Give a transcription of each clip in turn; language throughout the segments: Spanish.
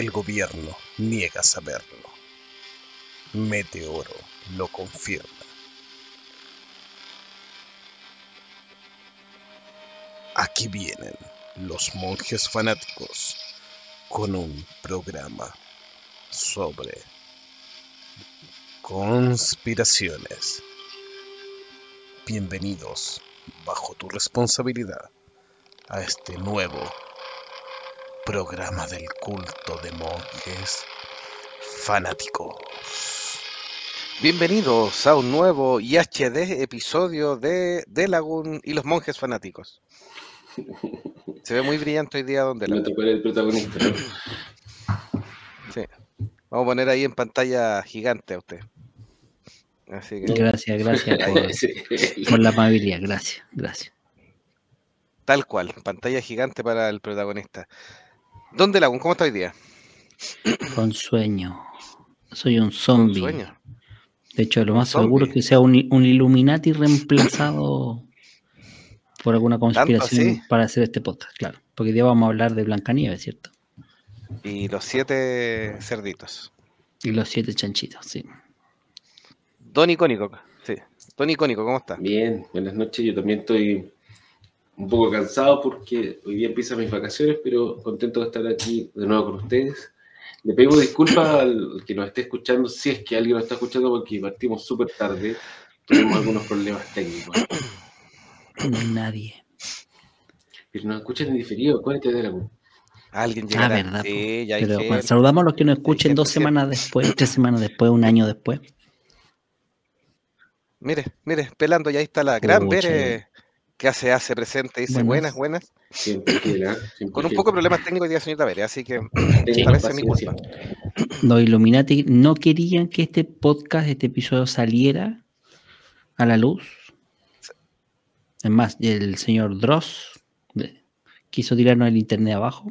El gobierno niega saberlo. Meteoro lo confirma. Aquí vienen los monjes fanáticos con un programa sobre conspiraciones. Bienvenidos, bajo tu responsabilidad, a este nuevo programa del culto de monjes fanáticos. Bienvenidos a un nuevo y HD episodio de De Lagoon y los monjes fanáticos. Se ve muy brillante hoy día donde Me tocó el protagonista. Sí. Vamos a poner ahí en pantalla gigante a usted. Así que, Gracias, gracias por la amabilidad, gracias, gracias. tal cual, pantalla gigante para el protagonista. ¿Dónde Lagoon? ¿Cómo está hoy día? Con sueño. Soy un Con zombie. sueño. De hecho, lo más zombie. seguro es que sea un, un Illuminati reemplazado por alguna conspiración para hacer este podcast, claro. Porque hoy día vamos a hablar de Blancanieves, ¿cierto? Y los siete cerditos. Y los siete chanchitos, sí. Don Icónico, sí. Don Icónico, ¿cómo está? Bien, buenas noches. Yo también estoy un poco cansado porque hoy día empiezan mis vacaciones, pero contento de estar aquí de nuevo con ustedes. Le pido disculpas al que nos esté escuchando, si es que alguien nos está escuchando, porque partimos súper tarde. Tuvimos algunos problemas técnicos. No hay nadie. Pero nos escuchan en diferido. Acuérdate de la Alguien Ah, llegará. verdad. Sí, ya Pero bueno, saludamos a los que nos escuchen dos semanas después, tres semanas después, un año después. Mire, mire, pelando, ya ahí está la gran Pucha. Que hace, hace presente, dice Buenas. buenas, Con un poco de problemas técnicos hoy día, señorita Bere, así que Tenga tal vez es mi culpa. Los Illuminati no querían que este podcast, este episodio saliera a la luz. Es más, el señor Dross eh, quiso tirarnos el internet abajo.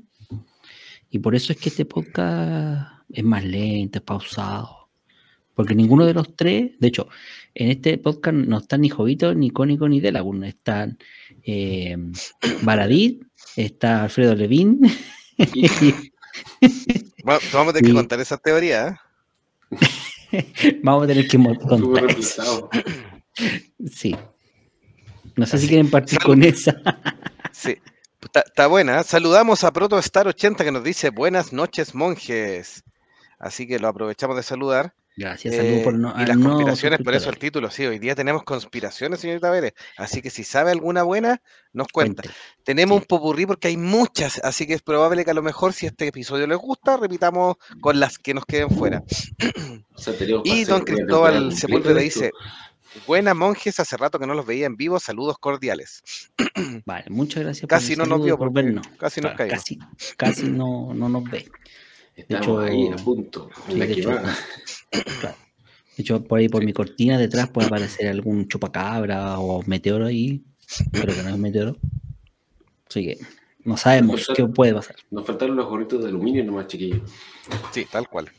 Y por eso es que este podcast es más lento, es pausado. Porque ninguno de los tres, de hecho, en este podcast no están ni Jovito, ni Cónico, ni Delagun. Están eh, Baradit, está Alfredo Levín. Bueno, vamos a tener que contar esa teoría. ¿eh? Vamos a tener que contar eso. Sí. No sé Así. si quieren partir Salud. con esa. Sí. Está, está buena. ¿eh? Saludamos a ProtoStar80 que nos dice buenas noches, monjes. Así que lo aprovechamos de saludar. Gracias, saludos Eh, por no, y las conspiraciones, por eso el título, sí, hoy día tenemos conspiraciones, señorita Vélez. Así que si sabe alguna buena, nos cuenta. Cuente. Tenemos Sí. un popurrí porque hay muchas, así que es probable que a lo mejor si este episodio les gusta, repitamos con las que nos queden fuera. O sea, tenemos Y don Cristóbal Sepúlveda dice, buenas monjes, hace rato que no los veía en vivo, saludos cordiales. Vale, muchas gracias Casi no por el nos vio por vernos. casi nos Claro, caímos. casi, casi no, no nos ve. Estamos hecho- ahí a punto. Sí, la de que hecho, va. claro. De hecho, por ahí por mi cortina detrás puede aparecer algún chupacabra o meteoro ahí. Pero que no es meteoro. Así que no sabemos qué puede pasar. Nos faltaron los gorritos de aluminio nomás, chiquillos. Sí, tal cual.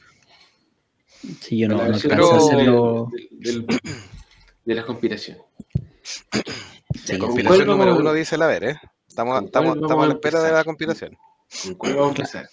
Si yo no, La no alcanzo a hacerlo. del- del- de las conspiraciones. Sí, ¿Con Conspiración número uno dice la ver, ¿eh? Estamos, ¿Con estamos, estamos a la espera de la conspiración. ¿Con cuál vamos a empezar?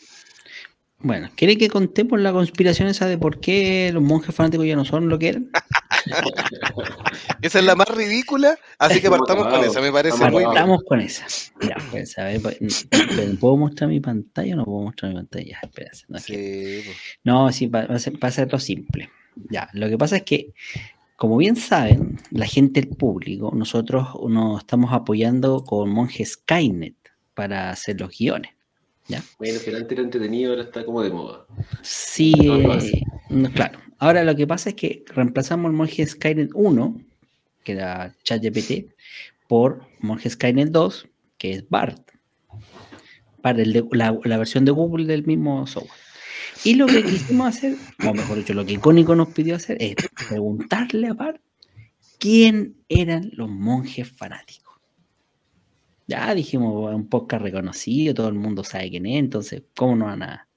Bueno, ¿quiere que contemos la conspiración esa de por qué los monjes fanáticos ya no son lo que eran? Esa es la más ridícula, así que partamos con esa, me parece muy. Partamos con esa. Ya, pues, a ver, pues, pero ¿puedo mostrar mi pantalla o no puedo mostrar mi pantalla? Ya, espérate, no, es Sí, pues. no, sí, para, para hacerlo simple. Ya, lo que pasa es que, como bien saben, la gente, el público, nosotros nos estamos apoyando con monjes Skynet para hacer los guiones. Bueno, pero antes era entretenido, ahora está como de moda. Sí, No eh, no, claro. Ahora lo que pasa es que reemplazamos el monje Skynet 1, que era ChatGPT, por monje Skynet 2, que es BART. Para el de- la, la versión de Google del mismo software. Y lo que quisimos hacer, o mejor dicho, lo que Icónico nos pidió hacer, es preguntarle a BART quién eran los monjes fanáticos. Ya dijimos, un podcast reconocido, todo el mundo sabe quién es, entonces, ¿cómo no van a,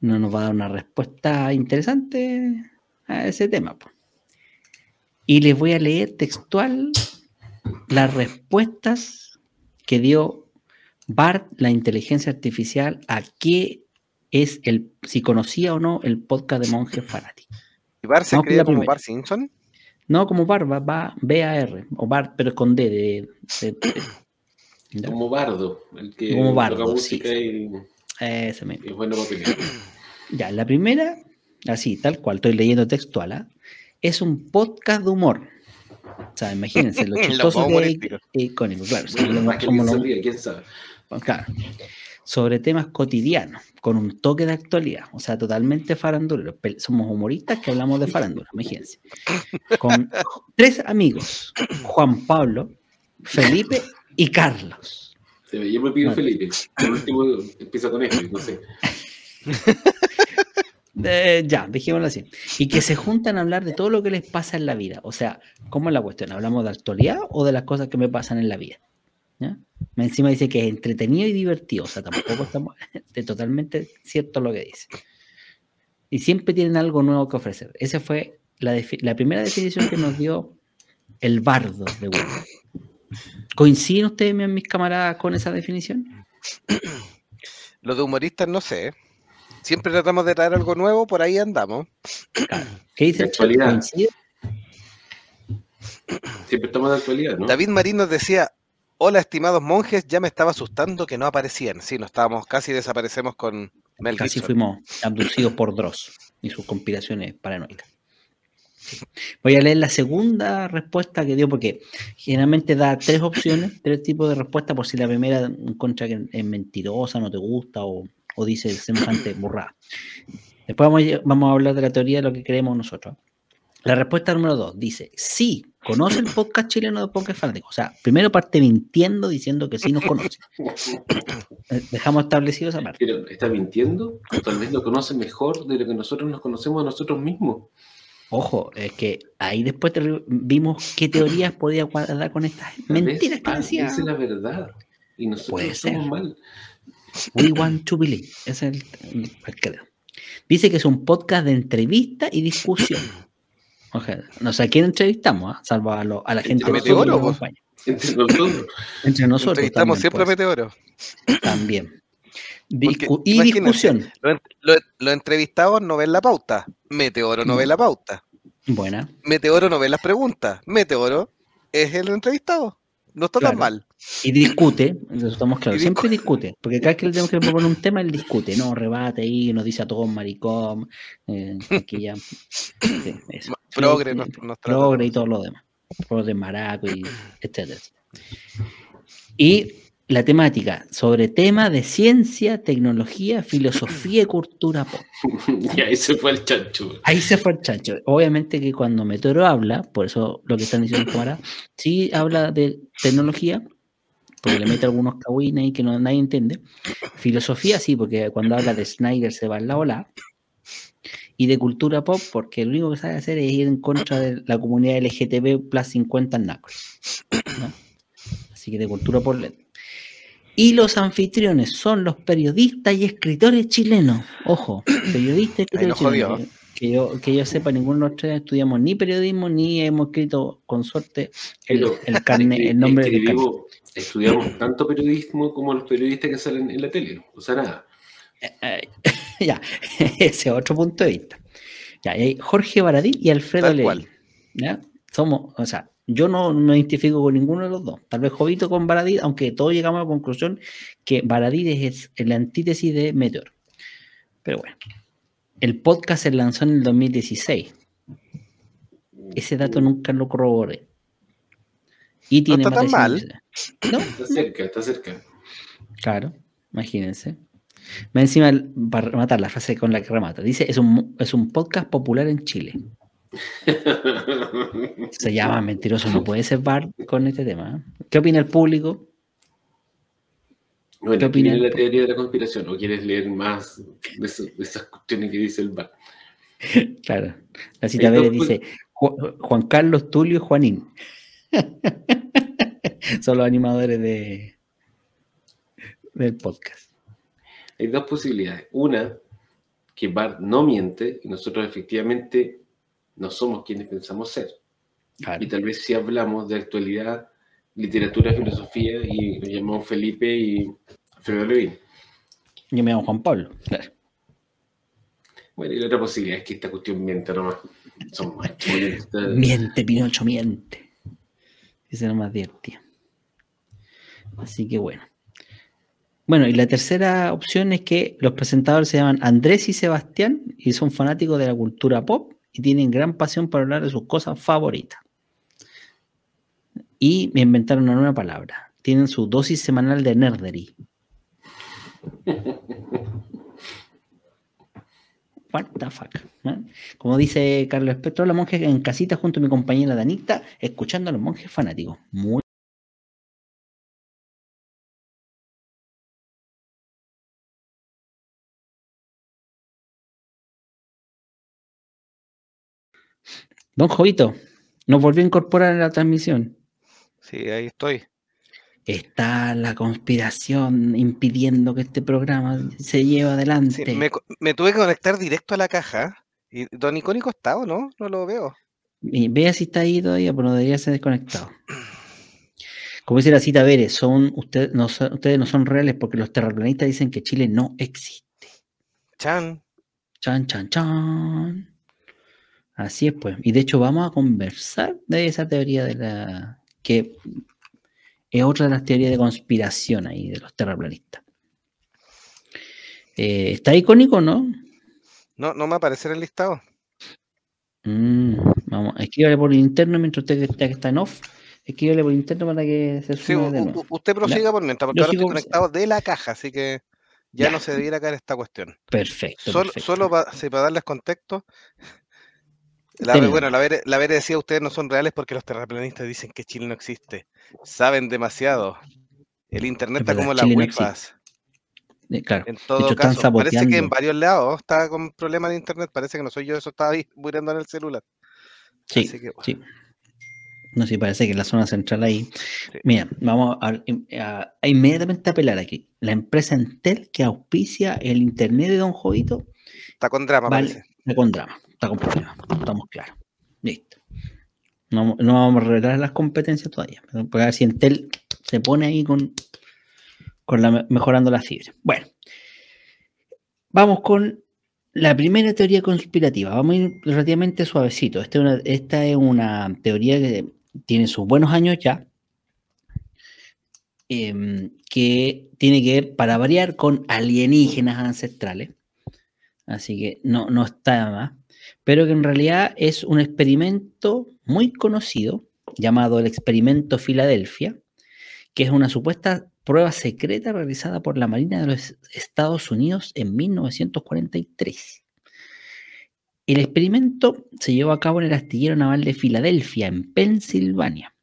no nos va a dar una respuesta interesante a ese tema? po? Y les voy a leer textual las respuestas que dio BART, la inteligencia artificial, a qué es el si conocía o no el podcast de monjes fanáticos. ¿Y Bar se escribe como primera. Bar Simpson? No como Bar, va, va B-A-R, o Bar, pero con D de. de- de- ¿ya? Como Bardo, el que Como toca Bardo, música sí, y, Ese mismo. y es bueno. Ya, la primera, así, tal cual, estoy leyendo textual, ¿ah? es un podcast de humor. O sea, imagínense, lo Los chistoso más que es icónico, claro. Bueno, que día, quién sabe. claro, sobre temas cotidianos, con un toque de actualidad, o sea, totalmente farandulero. Pe- Somos humoristas que hablamos de farándula, imagínense. Con tres amigos, Juan Pablo, Felipe y Carlos. Yo me pido Vale. Felipe. Por último empieza con no sé. Eh, ya, dejémoslo así. Y que se juntan a hablar de todo lo que les pasa en la vida. O sea, ¿cómo es la cuestión? ¿Hablamos de actualidad o de las cosas que me pasan en la vida? ¿Ya? Encima dice que es entretenido y divertido. O sea, tampoco estamos de totalmente cierto lo que dice. Y siempre tienen algo nuevo que ofrecer. Esa fue la primera definición que nos dio el bardo de Google. ¿Coinciden ustedes, mis camaradas, con esa definición? Los de humoristas no sé. Siempre tratamos de traer algo nuevo, por ahí andamos. ¿Qué dice De el. Siempre estamos de actualidad, ¿no? David Marín nos decía, hola estimados monjes, ya me estaba asustando que no aparecían. Sí, nos estábamos, casi desaparecemos con Mel Casi Gibson. fuimos abducidos por Dross y sus conspiraciones paranoicas. Voy a leer la segunda respuesta que dio, porque generalmente da tres opciones, tres tipos de respuesta, por si la primera encuentra que es mentirosa, no te gusta o, o dice semejante burrada. Después vamos a, vamos a hablar de la teoría de lo que creemos nosotros. La respuesta número dos dice: Sí, conoce el podcast chileno de Podcast Fanático. O sea, primero parte mintiendo diciendo que sí nos conoce. Eh, Dejamos establecido esa parte. Pero está mintiendo, o tal vez lo conoce mejor de lo que nosotros nos conocemos a nosotros mismos. Ojo, es que ahí después te- vimos qué teorías podía cuadrar con estas mentiras que decía. dice la verdad. Y nosotros ser. mal. We want to believe. Ese es el, creo. Dice que es un podcast de entrevista y discusión. Ojalá. No sé a quién entrevistamos, ¿ah? salvo a, lo- a la gente A que Meteoro, nos acompaña. Entre nosotros. Entre nosotros. Entrevistamos también, siempre a pues, Meteoro. También. Discu- y discusión. Los, en- los- los entrevistados no ven la pauta. Meteoro no No. ve la pauta. Buena. Meteoro no ve las preguntas. Meteoro es el entrevistado. No está tan mal. Y discute, estamos claros, siempre discute, porque cada vez que le tenemos que proponer un tema, él discute, no rebate ahí, nos dice a todos maricón, eh, que ya. sí, eso. Progre Sí, nos, nos progre y todo lo demás. Progre maraco y etcétera. Y la temática sobre temas de ciencia, tecnología, filosofía y cultura pop. y ahí se fue el chancho. Ahí se fue el chancho. Obviamente que cuando Meteoro habla, por eso lo que están diciendo camaradas, sí habla de tecnología, porque le mete algunos cagüines y que no, nadie entiende. Filosofía, sí, porque cuando habla de Snyder se va en la ola. Y de cultura pop, porque lo único que sabe hacer es ir en contra de la comunidad LGTB plus 50 en Nápoles. ¿no? Así que de cultura pop. Y los anfitriones son los periodistas y escritores chilenos. Ojo, periodistas y escritores chilenos. Que yo, que yo sepa, ninguno de nosotros estudiamos ni periodismo ni hemos escrito con suerte el, Pero el, carne, el nombre del. Escribimos- Estudiamos tanto periodismo como los periodistas que salen en la tele. O sea, nada. Eh, ya, ese es otro punto de vista. Ya, y hay Jorge Baradí y Alfredo. ¿ya? Somos, o sea, yo no me identifico con ninguno de los dos. Tal vez Jovito con Baradí, aunque todos llegamos a la conclusión que Baradí es el antítesis de Meteor. Pero bueno, el podcast se lanzó en el 2016. Ese dato nunca lo corroboré. Y tiene está más tan 100 mal. No, Está cerca, está cerca. Claro, imagínense. Me encima, para rematar la frase con la que remata, dice, es un, es un podcast popular en Chile. Se llama Mentiroso, no puede ser bar con este tema. ¿Qué opina el público? ¿Qué Bueno, ¿qué opinan? viene la teoría de la conspiración? ¿O quieres leer más de, eso- de esas cuestiones que dice el bar? Claro, la cita dos dice Ju- Juan Carlos, Tulio y Juanín. Son los animadores de, del podcast. Hay dos posibilidades. Una, que Bart no miente y nosotros efectivamente no somos quienes pensamos ser. Claro. Y tal vez si hablamos de actualidad, literatura, filosofía y nos llamamos Felipe y Alfredo Levin. Yo me llamo Juan Pablo. Claro. Bueno, y la otra posibilidad es que esta cuestión miente nomás. Son más Miente, Pinocho, miente. Esa es más divertida. Así que bueno. Bueno, y la tercera opción es que los presentadores se llaman Andrés y Sebastián y son fanáticos de la cultura pop y tienen gran pasión por hablar de sus cosas favoritas. Y me inventaron una nueva palabra. Tienen su dosis semanal de nerdery. What the fuck. Como dice Carlos Espectro, la monje en casita junto a mi compañera Danita, escuchando a los monjes fanáticos. Muy Don Jovito, nos volvió a incorporar en la transmisión. Sí, ahí estoy. Está la conspiración impidiendo que este programa se lleve adelante. me, tuve que conectar directo a la caja. ¿Y Don Icónico está o no? No lo veo. vea si está ahí todavía, pero no debería ser desconectado. Como dice la cita Vélez, son, ustedes no son reales porque los terraplanistas dicen que Chile no existe. Chan. Chan, chan, chan. Así es, pues. Y de hecho vamos a conversar de esa teoría de la que es otra de las teorías de conspiración ahí de los terraplanistas. Eh, ¿Está icónico, no? No, no me aparece en el listado. Mm, vamos, escríbale por interno mientras usted que está en off. Escríbale por interno para que se de nuevo. Usted prosiga por mientras, porque ahora estoy conectado de la caja, así que ya, no se debiera caer esta cuestión. Perfecto. Solo, solo para, para darles contexto, la, bueno, la Vere, la decía, ustedes no son reales porque los terraplanistas dicen que Chile no existe. Saben demasiado. El Internet está como la Wi-Fi. Eh, claro. En todo caso, parece que en varios lados está con problemas de Internet. Parece que no soy yo, eso estaba muriendo en el celular. Sí, sí. No sé, parece que en la zona central ahí. Mira, vamos a, inmediatamente apelar aquí. La empresa Entel que auspicia el Internet de Don Jovito. Está con drama, parece. Está con drama está problemas, estamos claros. Listo. No, vamos a revelar las competencias todavía. Pero a ver si Intel se pone ahí con, con la, mejorando la fibra. Bueno, vamos con la primera teoría conspirativa. Vamos a ir relativamente suavecito. Esta es una, esta es una teoría que tiene sus buenos años ya. Em, que tiene que ver, para variar, con alienígenas ancestrales. Así que no, no está más pero que en realidad es un experimento muy conocido llamado el experimento Filadelfia, que es una supuesta prueba secreta realizada por la Marina de los Estados Unidos en 1943. El experimento se llevó a cabo en el astillero naval de Filadelfia, en Pensilvania,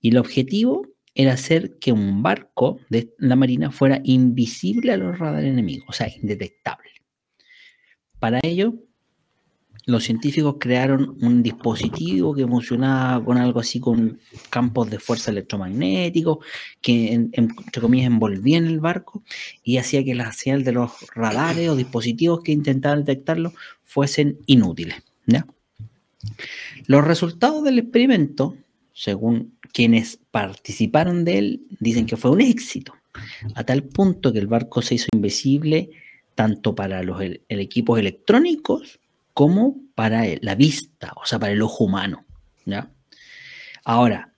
y el objetivo era hacer que un barco de la Marina fuera invisible a los radares enemigos, o sea, indetectable. Para ello, los científicos crearon un dispositivo que funcionaba con algo así con campos de fuerza electromagnéticos que entre comillas envolvían el barco y hacía que la señal de los radares o dispositivos que intentaban detectarlo fuesen inútiles. Los resultados del experimento, según quienes participaron de él, dicen que fue un éxito, a tal punto que el barco se hizo invisible tanto para los equipos electrónicos como para la vista, o sea, para el ojo humano. Ahora,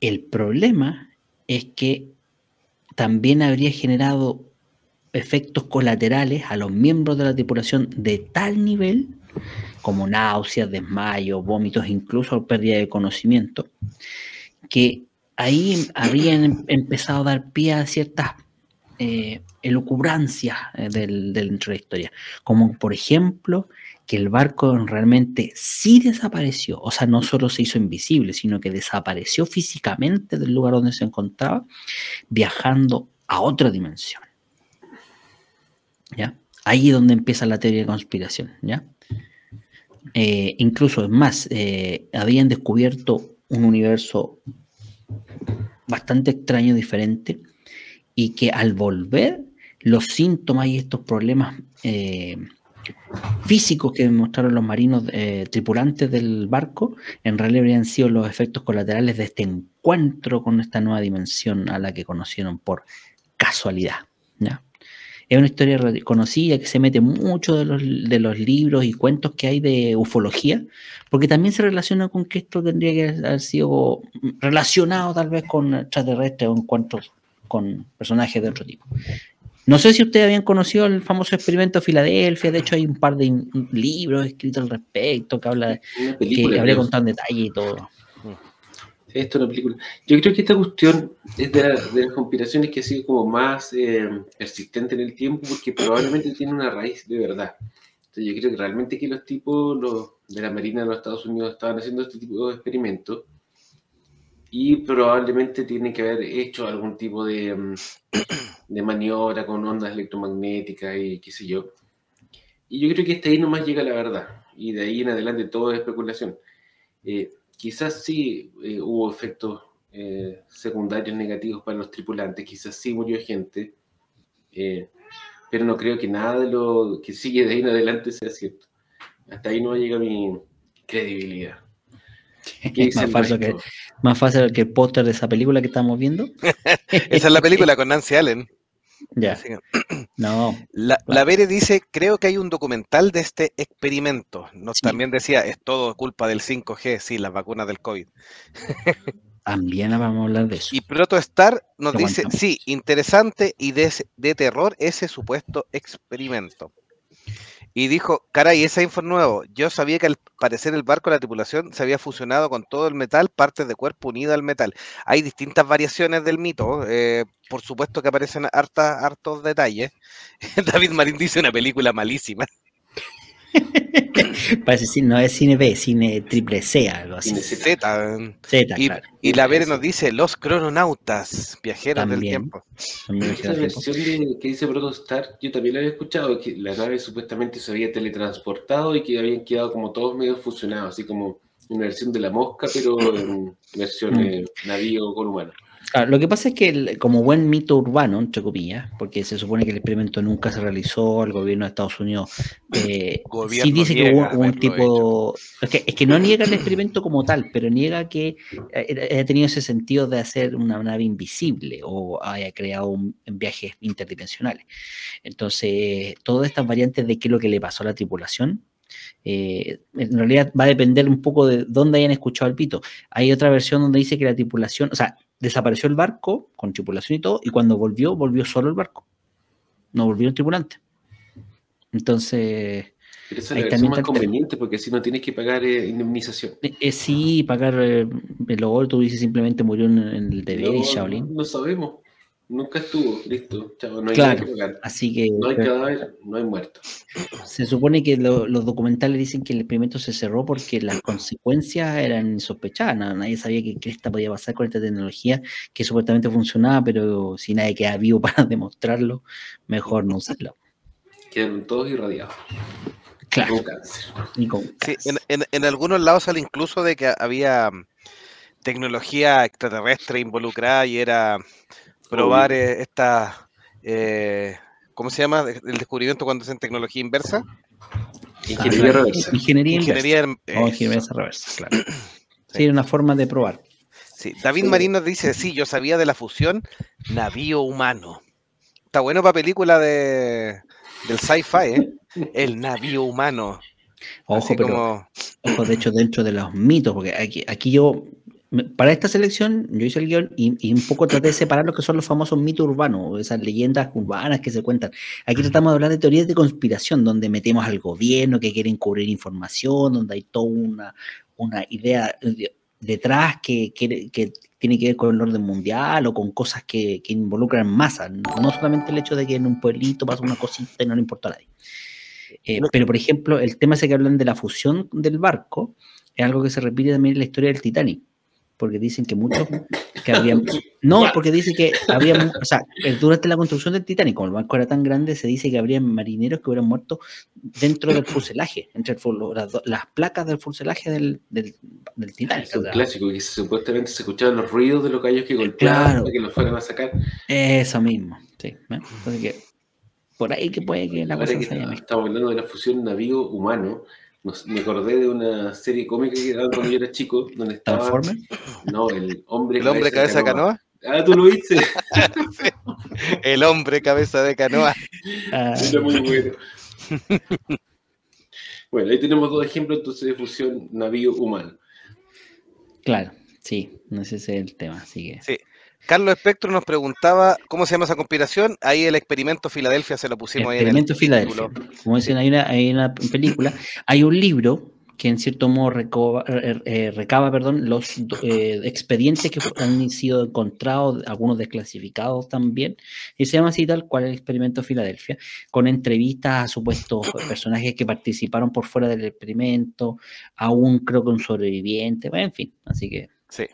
el problema es que también habría generado efectos colaterales a los miembros de la tripulación de tal nivel como náuseas, desmayos, vómitos, incluso pérdida de conocimiento, que ahí habrían em-, empezado a dar pie a ciertas eh, elucubrancias eh, del, dentro de la historia, como por ejemplo que el barco realmente sí desapareció, o sea, no solo se hizo invisible, sino que desapareció físicamente del lugar donde se encontraba, viajando a otra dimensión. ¿Ya? Ahí es donde empieza la teoría de conspiración, ¿ya? Eh, incluso, es más, eh, habían descubierto un universo bastante extraño, diferente, y que al volver, los síntomas y estos problemas eh, físicos que demostraron los marinos eh, tripulantes del barco, en realidad habrían sido los efectos colaterales de este encuentro con esta nueva dimensión a la que conocieron por casualidad. Es una historia conocida que se mete mucho de los, de los libros y cuentos que hay de ufología, porque también se relaciona con que esto tendría que haber sido relacionado tal vez con extraterrestres o encuentros con personajes de otro tipo. No sé si ustedes habían conocido el famoso experimento de Filadelfia, de hecho hay un par de libros escritos al respecto que habla que habría contado en detalle y todo. Esto es una película. Yo creo que esta cuestión es de, las conspiraciones que ha sido como más eh, persistente en el tiempo porque probablemente tiene una raíz de verdad. Entonces yo creo que realmente que los tipos los, de la Marina de los Estados Unidos estaban haciendo este tipo de experimentos y probablemente tienen que haber hecho algún tipo de, mm, de maniobra con ondas electromagnéticas y qué sé yo. Y yo creo que hasta ahí nomás llega la verdad y de ahí en adelante todo es especulación. Eh, quizás sí eh, hubo efectos eh, secundarios negativos para los tripulantes, quizás sí murió gente, eh, pero no creo que nada de lo que sigue de ahí en adelante sea cierto. Hasta ahí no llega mi credibilidad. más, fácil que, más fácil que el póster de esa película que estamos viendo. esa es la película con Nancy Allen. Ya. No. La, la, Vere dice, creo que hay un documental de este experimento. Nos también decía, es todo culpa del 5G, sí, las vacunas del COVID. También vamos a hablar de eso. Y Protostar nos dice, sí, interesante y de, de terror ese supuesto experimento y dijo, caray, esa info nuevo. Yo sabía que al parecer el barco de la tripulación se había fusionado con todo el metal, partes de cuerpo unidas al metal. Hay distintas variaciones del mito, eh, por supuesto que aparecen hartas, hartos detalles. David Marín dice una película malísima. Parece decir, no es cine B, cine triple C, algo así. Cine Z. Z y, claro. y, la Vere nos dice los crononautas, viajeros del tiempo. Esa versión de, que dice Protostar, yo también la había escuchado, que la nave supuestamente se había teletransportado y que habían quedado como todos medio fusionados, así como una versión de la mosca, pero en versión de navío con humano lo que pasa es que como buen mito urbano, entre comillas, porque se supone que el experimento nunca se realizó, el gobierno de Estados Unidos eh, sí dice que hubo un tipo... Es que, es que, no niega el experimento como tal, pero niega que haya tenido ese sentido de hacer una nave invisible o haya creado un, viajes interdimensionales. Entonces, todas estas variantes de qué es lo que le pasó a la tripulación, eh, en realidad va a depender un poco de dónde hayan escuchado el pito. Hay otra versión donde dice que la tripulación, o sea, desapareció el barco con tripulación y todo, y cuando volvió, volvió solo el barco. No volvió el tripulante. Entonces. Pero esa es más conveniente porque si no tienes que pagar eh, indemnización. Eh, eh, sí, pagar. luego tú dices simplemente murió en, el deber no, Shaolin. No sabemos. Nunca estuvo, listo, chavo, no hay claro, Así que, no hay cadáver, no hay muerto. Se supone que los documentales dicen que el experimento se cerró porque las consecuencias eran sospechadas. Nadie sabía que esta podía pasar con esta tecnología que supuestamente funcionaba, pero si nadie queda vivo para demostrarlo, mejor no usarlo. Quedan todos irradiados. Claro. Con cáncer. Sí, en, en, en algunos lados sale incluso de que había tecnología extraterrestre involucrada y era probar eh, esta, eh, ¿cómo se llama? El descubrimiento cuando es en tecnología inversa. Ingeniería reversa. Ingeniería, ingeniería, inversa. ingeniería reversa, claro. Sí, una forma de probar. Sí, David Marín nos dice, sí, yo sabía de la fusión navío humano. Está bueno para película de, del sci-fi, ¿eh? El navío humano. Ojo, pero, ojo, de hecho, dentro de los mitos, porque aquí, aquí yo para esta selección yo hice el guion y, un poco traté de separar lo que son los famosos mitos urbanos, esas leyendas urbanas que se cuentan. Aquí tratamos de hablar de teorías de conspiración, donde metemos al gobierno que quieren cubrir información, donde hay toda una, una idea detrás que, que, tiene que ver con el orden mundial o con cosas que, que involucran masa, no solamente el hecho de que en un pueblito pasa una cosita y no le importa a nadie. Eh, pero, por ejemplo, el tema ese que hablan de la fusión del barco es algo que se repite también en la historia del Titanic porque dicen que muchos que habían no porque dicen que había o sea durante la construcción del Titanic como el barco era tan grande se dice que habría marineros que hubieran muerto dentro del fuselaje entre las, placas del fuselaje del, del, Titanic es un clásico que supuestamente se escuchaban los ruidos de los callos que golpeaban para que los fueran a sacar. Eso mismo sí entonces que por ahí que puede que la cosa se estamos hablando de la fusión navío humano me acordé de una serie cómica que era cuando yo era chico, donde estaba. No, el hombre. ¿El hombre cabeza, canoa? Ah, tú lo viste. El hombre cabeza de canoa. Ah. muy bueno. bueno, ahí tenemos dos ejemplos entonces de fusión navío-humano. Claro, sí, ese es el tema, así que... Sí. Carlos Espectro nos preguntaba cómo se llama esa conspiración. Ahí el experimento Filadelfia se lo pusimos ahí en el experimento Filadelfia. Como dicen, hay una, hay una película, hay un libro que en cierto modo recaba, eh, recaba perdón, los eh, expedientes que han sido encontrados, algunos desclasificados también, y se llama así tal cual el experimento Filadelfia, con entrevistas a supuestos personajes que participaron por fuera del experimento, aún creo que un sobreviviente, en fin, así que... Sí.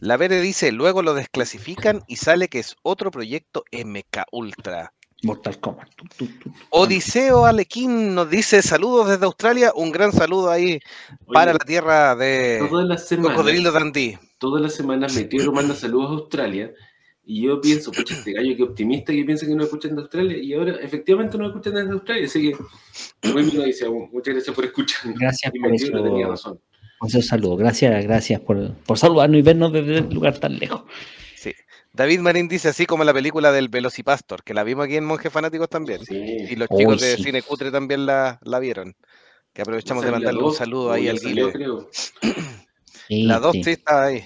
La Vere dice, luego lo desclasifican y sale que es otro proyecto MK Ultra. Mortal Kombat. Odiseo Alequín nos dice saludos desde Australia, un gran saludo ahí para la tierra de Cocodrilo Dandy. Todas las semanas Meteoro manda saludos a Australia y yo pienso, pucha, este gallo que optimista que piensa que no escuchan de Australia y ahora efectivamente no escuchan desde Australia, así que muy bien dice, muchas gracias por escuchar. Gracias por eso. Tenía razón. Por saludo, gracias, gracias por, por saludarnos y vernos desde un lugar tan lejos. David Marín dice así como la película del Velocipastor, que la vimos aquí en Monjes Fanáticos también. Y los chicos de Cine Cutre también la, vieron. Que aprovechamos de mandarle un saludo ahí al Guile. la 2 sí. estaba ahí.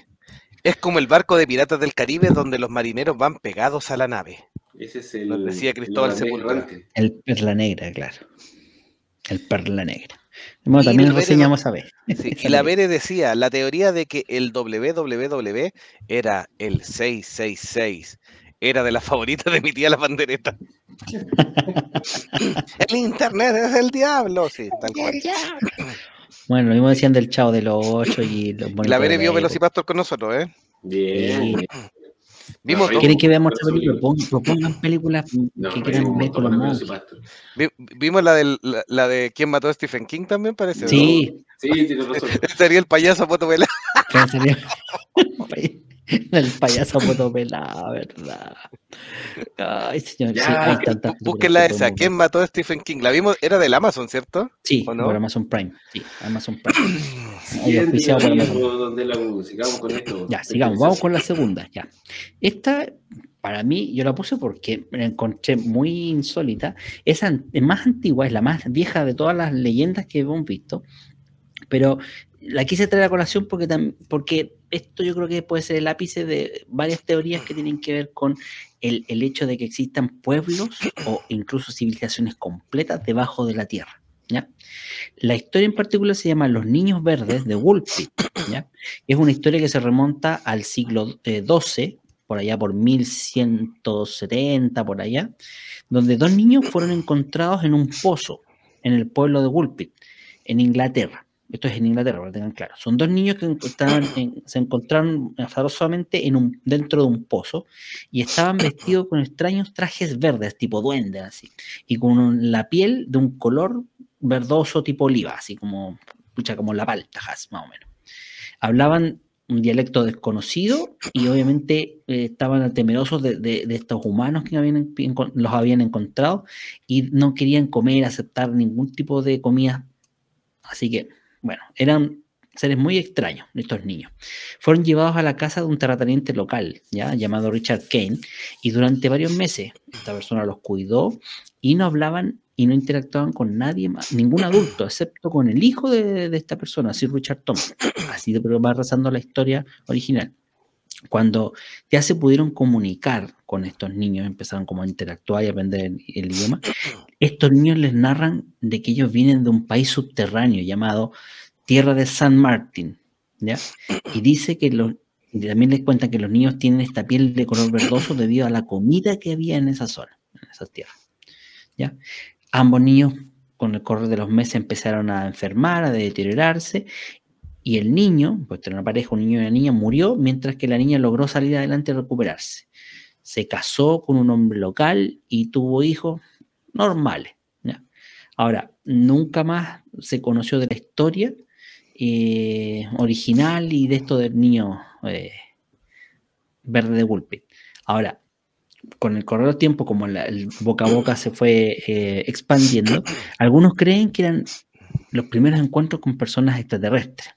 Es como el barco de piratas del Caribe donde los marineros van pegados a la nave. Ese es el. decía Cristóbal Sepúlveda. El Perla Negra, claro. El Perla Negra. Bueno, también lo reseñamos a ver. y la Vere decía, la teoría de que el www era el 666 era de las favoritas de mi tía la bandereta. el internet es el diablo, sí, tal cual. Bueno, lo mismo decían del chavo de los 8 y los La Vere vio Velocipastor con nosotros, ¿eh? Bien. Vimos ¿Quieren que veamos esta película? Propongan películas que quieran ver con los monstruos. Vimos la, del, la, de quién mató a Stephen King también, parece. Sí. Sí, tiene razón. Sería el payaso sería el payaso fotopelado, ¿verdad? Ay, señor. Ya, sí, búsquenla esa. ¿Quién mató a Stephen King? La vimos, era del Amazon, ¿cierto? Sí, por Amazon Prime. Sí, Amazon Prime. sigamos con esto. Ya, sigamos, vamos con la segunda. Ya. Esta, para mí, yo la puse porque me la encontré muy insólita. Es, es más antigua, es la más vieja de todas las leyendas que hemos visto. Pero la quise traer a colación porque, porque esto yo creo que puede ser el ápice de varias teorías que tienen que ver con el, hecho de que existan pueblos o incluso civilizaciones completas debajo de la Tierra. ¿ya? La historia en particular se llama Los Niños Verdes de Woolpit. Es una historia que se remonta al siglo XII, eh, por allá por 1170, por allá, donde dos niños fueron encontrados en un pozo en el pueblo de Woolpit, en Inglaterra. Esto es en Inglaterra, para que tengan claro. Son dos niños que se encontraron azarosamente en un, dentro de un pozo y estaban vestidos con extraños trajes verdes, tipo duendes, así, y con la piel de un color verdoso tipo oliva, así como, escucha, como la palta, más o menos. Hablaban un dialecto desconocido y obviamente eh, estaban temerosos de, estos humanos que habían, los habían encontrado y no querían comer, aceptar ningún tipo de comida. Así que, bueno, eran seres muy extraños estos niños. Fueron llevados a la casa de un terrateniente local, ya llamado Richard Kane, y durante varios meses esta persona los cuidó y no hablaban y no interactuaban con nadie más, ningún adulto, excepto con el hijo de, esta persona, Sir Richard Thomas. Así de la historia original. Cuando ya se pudieron comunicar con estos niños, empezaron como a interactuar y aprender el, idioma, estos niños les narran de que ellos vienen de un país subterráneo llamado Tierra de San Martín, ¿ya? Y dice que los, también les cuentan que los niños tienen esta piel de color verdoso debido a la comida que había en esa zona, en esa tierra, ¿ya? Ambos niños con el correr de los meses empezaron a enfermar, a deteriorarse, y el niño, pues era una pareja, un niño y una niña, murió mientras que la niña logró salir adelante y recuperarse. Se casó con un hombre local y tuvo hijos normales. Ahora, nunca más se conoció de la historia eh, original y de esto del niño eh, verde de Gulpit. Ahora, con el correr del tiempo, como el boca a boca se fue eh, expandiendo, algunos creen que eran los primeros encuentros con personas extraterrestres.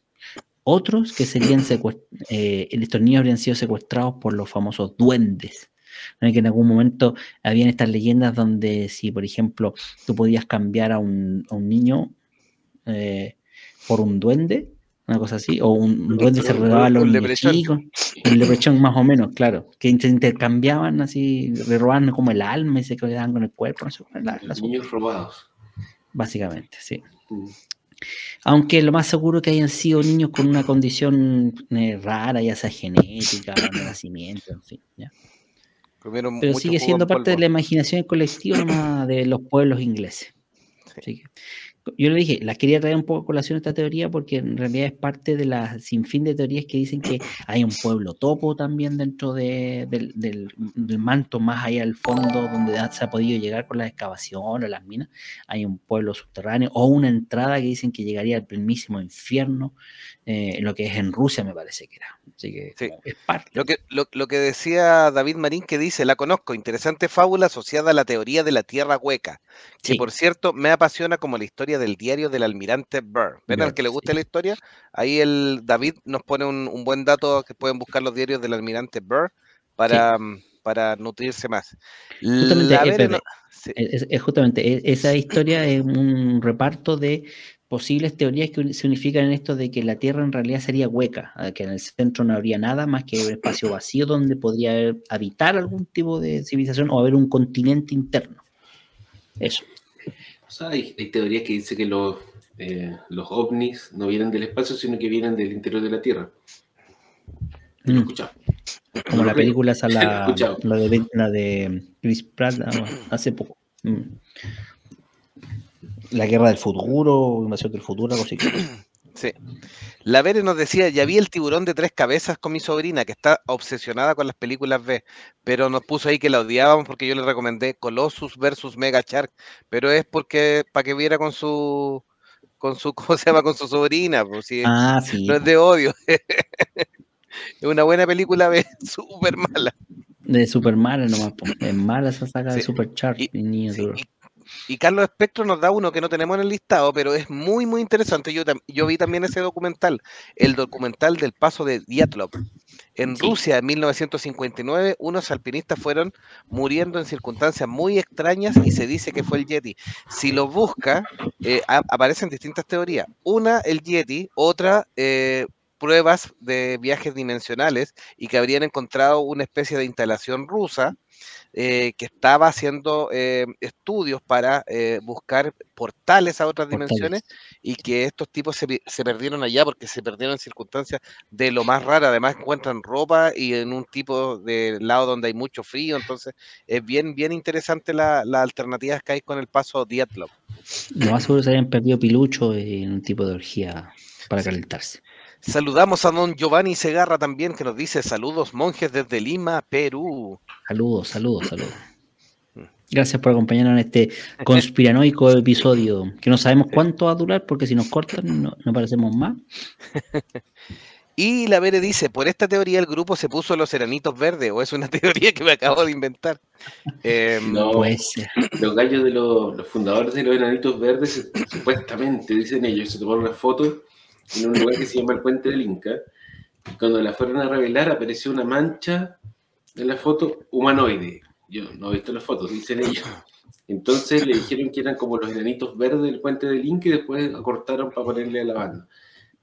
Otros que serían eh, estos niños habrían sido secuestrados por los famosos duendes, que en algún momento habían estas leyendas donde si, por ejemplo, tú podías cambiar a un, niño eh, por un duende, una cosa así, o un, duende se robaba a los chicos, un leprechón más o menos, claro, que se intercambiaban así, le robaban como el alma y se quedaban con el cuerpo. los niños robados. Básicamente, sí. Mm. Aunque lo más seguro que hayan sido niños con una condición eh, rara, ya sea genética, de nacimiento, en fin. ¿ya? Pero sigue siendo parte de la imaginación colectiva de los pueblos ingleses. Sí yo le dije, las quería traer un poco a colación esta teoría porque en realidad es parte de la sinfín de teorías que dicen que hay un pueblo topo también dentro del, del, manto, más allá al fondo, donde se ha podido llegar con la excavación o las minas. Hay un pueblo subterráneo o una entrada que dicen que llegaría al primísimo infierno, eh, lo que es en Rusia, me parece que era. Así que es parte. Lo que, lo, que decía David Marín, que dice, la conozco, interesante fábula asociada a la teoría de la tierra hueca, que por cierto me apasiona como la historia del diario del almirante Burr. ¿Ven al que le guste la historia? Ahí el David nos pone un, buen dato que pueden buscar los diarios del almirante Burr para, mm, para nutrirse más. Justamente, es, justamente esa historia es un reparto de posibles teorías que se unifican en esto de que la Tierra en realidad sería hueca, que en el centro no habría nada más que un espacio vacío donde podría habitar algún tipo de civilización o haber un continente interno. Eso. O sea, hay, teorías que dicen que los, eh, los ovnis no vienen del espacio, sino que vienen del interior de la Tierra. Lo mm. escuchamos. Como la película esa, la, la, de, la de Chris Pratt hace poco. Mm la guerra del futuro, invasión del futuro, algo así. Sí. La Vere nos decía, ya vi el tiburón de tres cabezas con mi sobrina, que está obsesionada con las películas B, pero nos puso ahí que la odiábamos porque yo le recomendé Colossus versus Mega Shark, pero es porque para que viera con su con su ¿cómo se llama? con su sobrina, pues si ah, sí. no es de odio. es una buena película B, súper mala. De super mala nomás, es mala esa saga de Super Shark, y, niño. Y Carlos Espectro nos da uno que no tenemos en el listado, pero es muy, muy interesante. Yo, yo vi también ese documental, el documental del paso de Diatlov. En Rusia, en 1959, unos alpinistas fueron muriendo en circunstancias muy extrañas y se dice que fue el Yeti. Si lo busca, eh, aparecen distintas teorías. Una, el Yeti, otra, eh, pruebas de viajes dimensionales y que habrían encontrado una especie de instalación rusa eh, que estaba haciendo eh, estudios para eh, buscar portales a otras dimensiones y que estos tipos se, perdieron allá porque se perdieron en circunstancias de lo más rara. Además encuentran ropa y en un tipo de lado donde hay mucho frío. Entonces es bien, bien interesante las alternativas que hay con el paso Dietlov. Lo más seguro se habían perdido pilucho en un tipo de orgía para calentarse. Saludamos a don Giovanni Segarra también, que nos dice saludos monjes desde Lima, Perú. Saludos, saludos, saludos. Gracias por acompañarnos en este conspiranoico episodio, que no sabemos cuánto va a durar, porque si nos cortan no, no parecemos más. Y la Vere dice, por esta teoría el grupo se puso los seranitos verdes, o es una teoría que me acabo de inventar. Em, no, pues, los gallos de los, los, fundadores de los enanitos verdes, supuestamente, dicen ellos, se tomaron una foto en un lugar que se llama el Puente del Inca. Y cuando la fueron a revelar, apareció una mancha en la foto humanoide. Yo no he visto las fotos, dicen ellos. Entonces le dijeron que eran como los enanitos verdes del Puente del Inca y después acortaron para ponerle a la banda.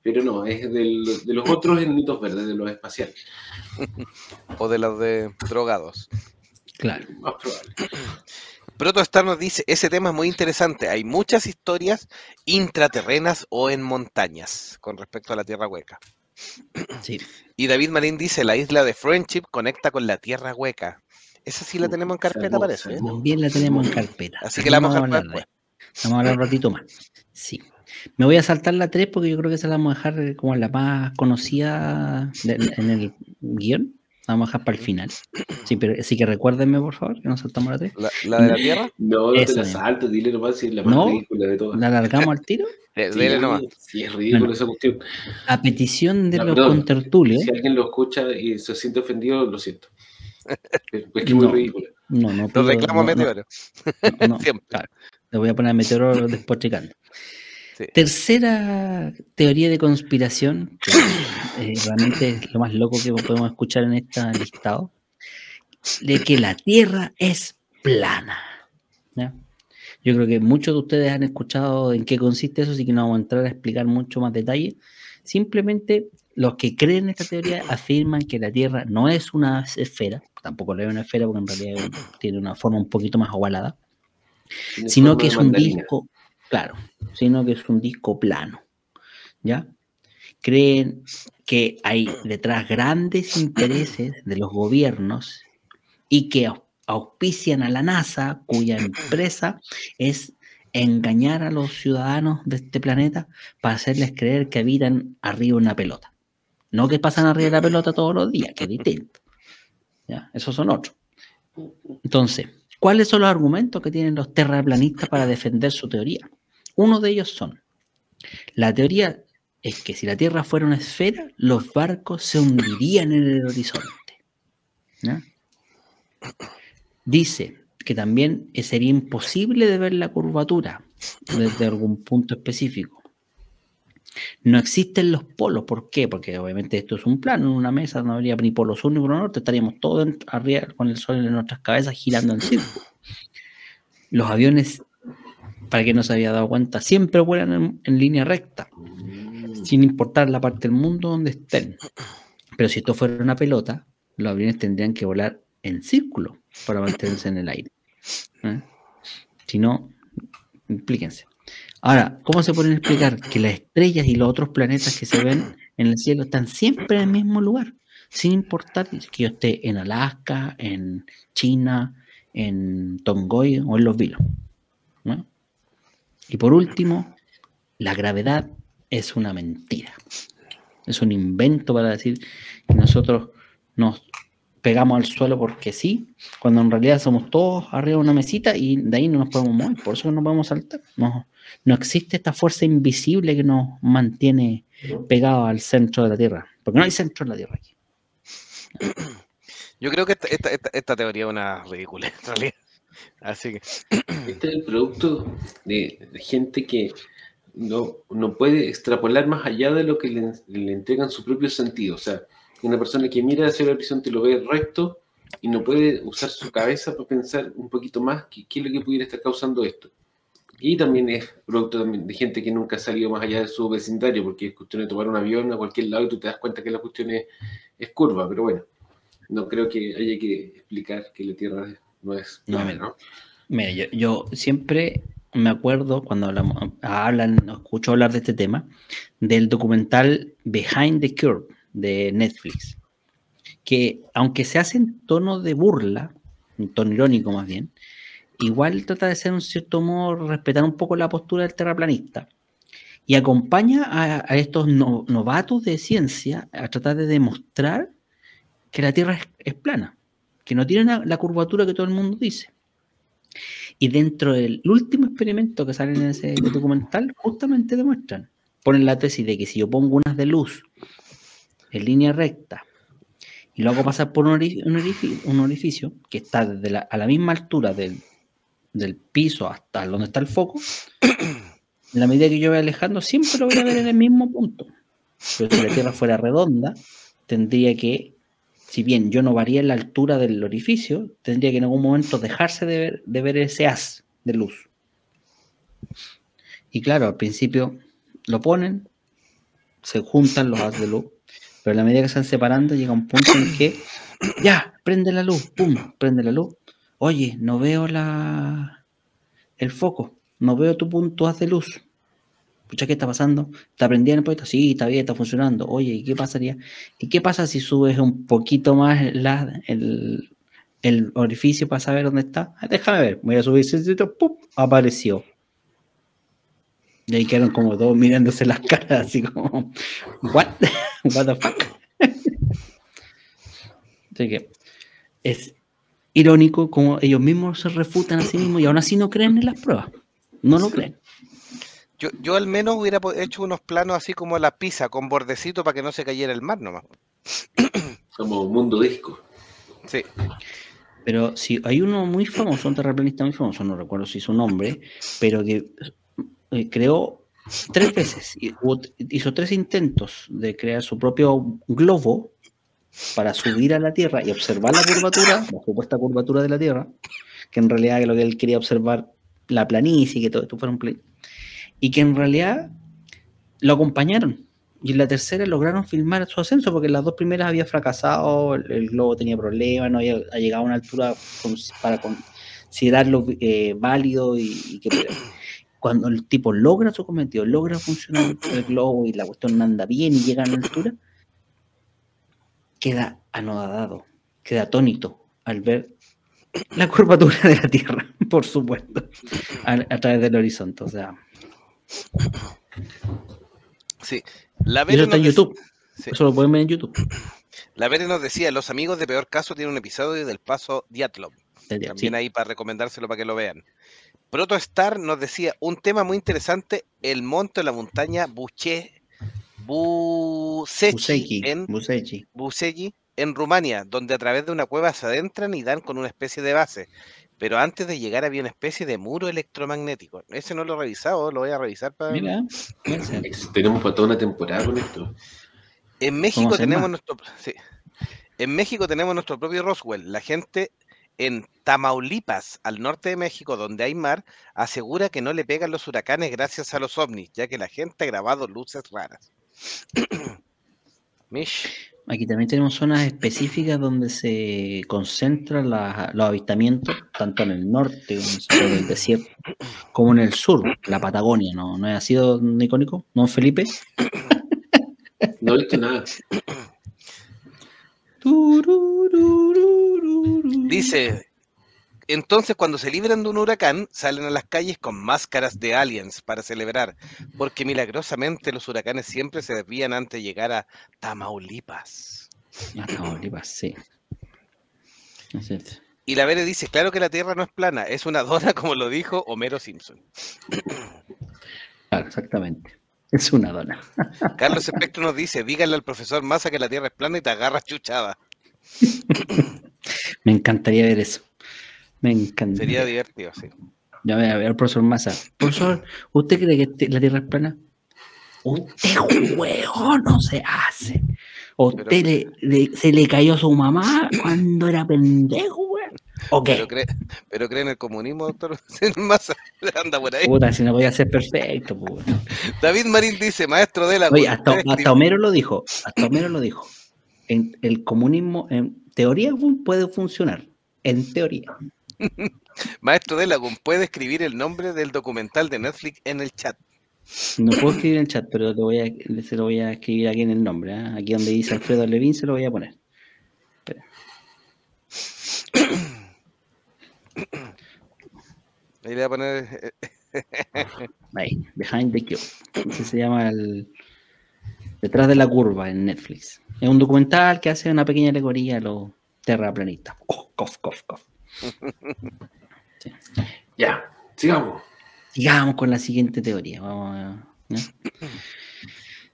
Pero no, es de los otros enanitos verdes, de los espaciales. o de los de drogados. Claro. Más probable. Protostar nos dice, ese tema es muy interesante. Hay muchas historias intraterrenas o en montañas con respecto a la Tierra Hueca. Sí. Y David Marín dice, la isla de Friendship conecta con la Tierra Hueca. Esa sí la tenemos en carpeta, parece. ¿eh? Bien la tenemos en carpeta. Así que la vamos a hablar después. Vamos a hablar un ratito más. Sí. Me voy a saltar la 3 porque yo creo que esa la vamos a dejar como la más conocida en el guion. Vamos a dejar para el final. Sí, pero sí que recuérdenme, por favor, que nos saltamos la 3. ¿La, de la Tierra? No, no te la salto, dile nomás si es la más ¿No? ridícula de todas. ¿La alargamos al tiro? sí, dile nomás. Sí, es ridículo esa cuestión. A petición de los contertulios. Si alguien lo escucha y se siente ofendido, lo siento. Es que es muy ridículo. No, no. Lo reclamo a Meteoro. No, Siempre. Claro. Le voy a poner a Meteoro después Tercera teoría de conspiración, que eh, realmente es lo más loco que podemos escuchar en este listado. de que la Tierra es plana. Yo creo que muchos de ustedes han escuchado en qué consiste eso, así que no vamos a entrar a explicar mucho más detalle. Simplemente los que creen en esta teoría afirman que la Tierra no es una esfera, tampoco es una esfera porque en realidad tiene una forma un poquito más ovalada, sino que es un disco, claro, sino que es un disco plano. ¿Ya? Creen que hay detrás grandes intereses de los gobiernos y que auspician a la NASA, cuya empresa es engañar a los ciudadanos de este planeta para hacerles creer que habitan arriba una pelota. No que pasan arriba de la pelota todos los días, que es distinto. ¿Ya? Esos son otros. Entonces, ¿cuáles son los argumentos que tienen los terraplanistas para defender su teoría? Uno de ellos son, la teoría es que si la Tierra fuera una esfera, los barcos se hundirían en el horizonte. Dice que también sería imposible de ver la curvatura desde algún punto específico. No existen los polos, ¿por qué? Porque obviamente esto es un plano, en una mesa no habría ni polo sur ni polo norte, estaríamos todos arriba con el sol en nuestras cabezas girando en círculo. Los aviones, para que no se había dado cuenta, siempre vuelan en línea recta, sin importar la parte del mundo donde estén. Pero si esto fuera una pelota, los aviones tendrían que volar en círculo para mantenerse en el aire. ¿eh? Si no, implíquense. Ahora, ¿cómo se pueden explicar que las estrellas y los otros planetas que se ven en el cielo están siempre en el mismo lugar? Sin importar que yo esté en Alaska, en China, en Tongoy o en los Vilos. Y por último, la gravedad es una mentira. Es un invento para decir que nosotros nos pegamos al suelo porque sí, cuando en realidad somos todos arriba de una mesita y de ahí no nos podemos mover, por eso no podemos saltar. No, no existe esta fuerza invisible que nos mantiene pegados al centro de la Tierra, porque no hay centro en la Tierra aquí. Yo creo que esta, teoría es una ridícula, en realidad. Así que. Este es el producto de, gente que no, no, puede extrapolar más allá de lo que le, le entregan su propio sentido. O sea, una persona que mira hacia el horizonte lo ve recto y no puede usar su cabeza para pensar un poquito más qué, es lo que pudiera estar causando esto. Y también es producto de gente que nunca ha salido más allá de su vecindario, porque es cuestión de tomar un avión a cualquier lado y tú te das cuenta que la cuestión es, curva, pero bueno, no creo que haya que explicar que la Tierra no es no, Mira, yo, yo, siempre me acuerdo cuando hablamos, hablan, escucho hablar de este tema, del documental Behind the Curve, de Netflix, que aunque se hace en tono de burla, en tono irónico más bien, igual trata de ser un cierto modo respetar un poco la postura del terraplanista y acompaña a, estos novatos de ciencia a tratar de demostrar que la Tierra es, plana, que no tiene la curvatura que todo el mundo dice. Y dentro del último experimento que sale en ese documental, justamente demuestran, ponen la tesis de que si yo pongo unas de luz en línea recta y lo hago pasar por un orificio, que está desde a la misma altura del, piso hasta donde está el foco, en la medida que yo voy alejando, siempre lo voy a ver en el mismo punto. Pero si la Tierra fuera redonda, tendría que, si bien yo no varía la altura del orificio, tendría que en algún momento dejarse de ver, de ver ese haz de luz. Y claro, al principio lo ponen, se juntan los haz de luz, pero a la medida que se van separando, llega un punto en que, ya, prende la luz, pum, prende la luz. Oye, no veo la el foco, no veo tu punto de luz. Pucha, ¿qué está pasando? ¿Está prendiendo el puesto? Sí, está bien, está funcionando. Oye, ¿y qué pasaría? ¿Y qué pasa si subes un poquito más la, el, orificio para saber dónde está? Ah, déjame ver, voy a subir, ¡pum! apareció. Y ahí quedaron como todos mirándose las caras, así como, ¿what? ¿What the fuck? Así que es irónico como ellos mismos se refutan a sí mismos y aún así no creen en las pruebas. No lo creen. Yo, yo al menos hubiera hecho unos planos así como la pizza, con bordecito para que no se cayera el mar nomás. Como un mundo disco. Sí. Pero si hay uno muy famoso, un terraplanista muy famoso, no recuerdo si su nombre, pero que eh, creó tres veces, hizo tres intentos de crear su propio globo para subir a la Tierra y observar la curvatura, la supuesta curvatura de la Tierra, que en realidad lo que él quería observar, la planicie, que todo esto fuera un play, y que en realidad lo acompañaron. Y en la tercera lograron filmar su ascenso, porque las dos primeras había fracasado, el, globo tenía problemas, no había llegado a una altura para considerarlo eh, válido y, que cuando el tipo logra su cometido, logra funcionar el globo y la cuestión anda bien y llega a la altura, queda anodado, queda atónito al ver la curvatura de la Tierra, por supuesto, a, través del horizonte. O sea. Sí. La eso está en YouTube. Eso lo pueden ver en YouTube. La Vere nos decía, los amigos de Peor Caso tienen un episodio del paso Diatlov. También ahí para recomendárselo para que lo vean. Protostar nos decía, un tema muy interesante, el monte de la montaña Buche, Busechi, en, en Rumania, donde a través de una cueva se adentran y dan con una especie de base. Pero antes de llegar había una especie de muro electromagnético. Ese no lo he revisado, lo voy a revisar para. Mira, tenemos para toda una temporada con esto. En México tenemos nuestro. En México tenemos nuestro propio Roswell. La gente en Tamaulipas, al norte de México, donde hay mar, asegura que no le pegan los huracanes gracias a los ovnis, ya que la gente ha grabado luces raras. Aquí también tenemos zonas específicas donde se concentran los avistamientos, tanto en el norte, en el desierto, como en el sur, la Patagonia, ¿no? ¿No ha sido icónico? ¿No, Felipe? No he visto nada. Dice, entonces cuando se libran de un huracán, salen a las calles con máscaras de aliens para celebrar, porque milagrosamente los huracanes siempre se desvían antes de llegar a Tamaulipas. A Tamaulipas, sí. Y la Vere dice, claro que la Tierra no es plana, es una dona como lo dijo Homero Simpson. Claro, exactamente. Es una dona. Carlos Espectro nos dice, díganle al profesor Massa que la Tierra es plana y te agarras chuchada. Me encantaría ver eso. Me encantaría. Sería divertido, sí. Ya voy a ver, profesor Massa. Profesor, ¿usted cree que la Tierra es plana? Usted juego no se hace. ¿Usted se le cayó a su mamá cuando era pendejo, güey? Pero, cree, pero cree en el comunismo, doctor. Massa anda por ahí. Puta, si no voy a ser perfecto, pues. David Marín dice, maestro de la. Oye, hasta, hasta Homero lo dijo. Hasta Homero lo dijo. En, el comunismo, en teoría, puede funcionar. En teoría. Maestro de ¿puede escribir el nombre del documental de Netflix en el chat? No puedo escribir en el chat, pero voy a, se lo voy a escribir aquí en el nombre. ¿eh? Aquí donde dice Alfredo Levin se lo voy a poner. Ahí le voy a poner. Ahí, Behind the Cube. Ese se llama el. Detrás de la curva en Netflix. Es un documental que hace una pequeña alegoría a los terraplanistas. Cof, cof, cof. Ya, sigamos. Sigamos con la siguiente teoría. Vamos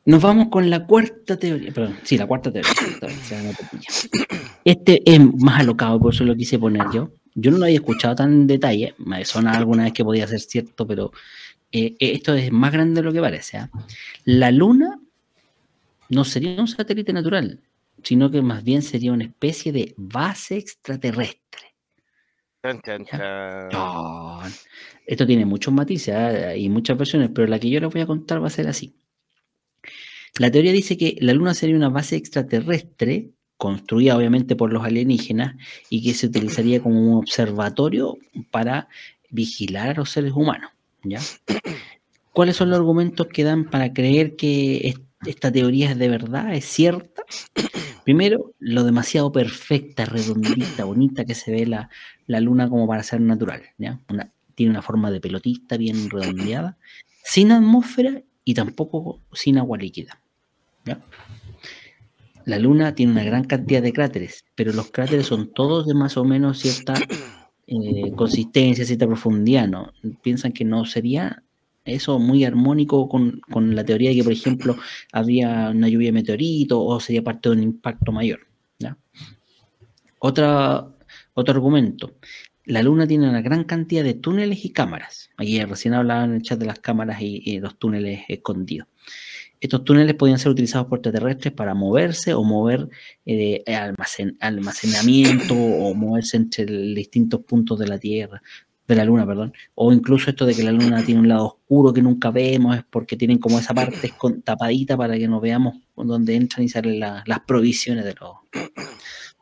Nos vamos con la cuarta teoría. Perdón, sí, la cuarta teoría. Este es más alocado, por eso lo quise poner yo. Yo no lo había escuchado tan en detalle. Me suena alguna vez que podía ser cierto, pero eh, esto es más grande de lo que parece. ¿ah? La Luna no sería un satélite natural, sino que más bien sería una especie de base extraterrestre. Esto tiene muchos matices ¿eh? y muchas versiones, pero la que yo les voy a contar va a ser así. La teoría dice que la Luna sería una base extraterrestre construida obviamente por los alienígenas y que se utilizaría como un observatorio para vigilar a los seres humanos. ¿ya? ¿Cuáles son los argumentos que dan para creer que esta teoría es de verdad, es cierta? Primero, lo demasiado perfecta, redondita, bonita que se ve la, la luna como para ser natural. ¿ya? tiene una forma de pelotista bien redondeada, sin atmósfera y tampoco sin agua líquida. La luna tiene una gran cantidad de cráteres, pero los cráteres son todos de más o menos cierta eh, consistencia, cierta profundidad. ¿no? Piensan que no sería eso muy armónico con, la teoría de que, por ejemplo, había una lluvia de meteorito o sería parte de un impacto mayor. Otra, otro argumento. La Luna tiene una gran cantidad de túneles y cámaras. Aquí recién hablaba en el chat de las cámaras y, los túneles escondidos. Estos túneles podían ser utilizados por extraterrestres para moverse o mover eh, almacenamiento o moverse entre distintos puntos de la Tierra, de la Luna, perdón. O incluso esto de que la Luna tiene un lado oscuro que nunca vemos, es porque tienen como esa parte tapadita para que no veamos dónde entran y salen las provisiones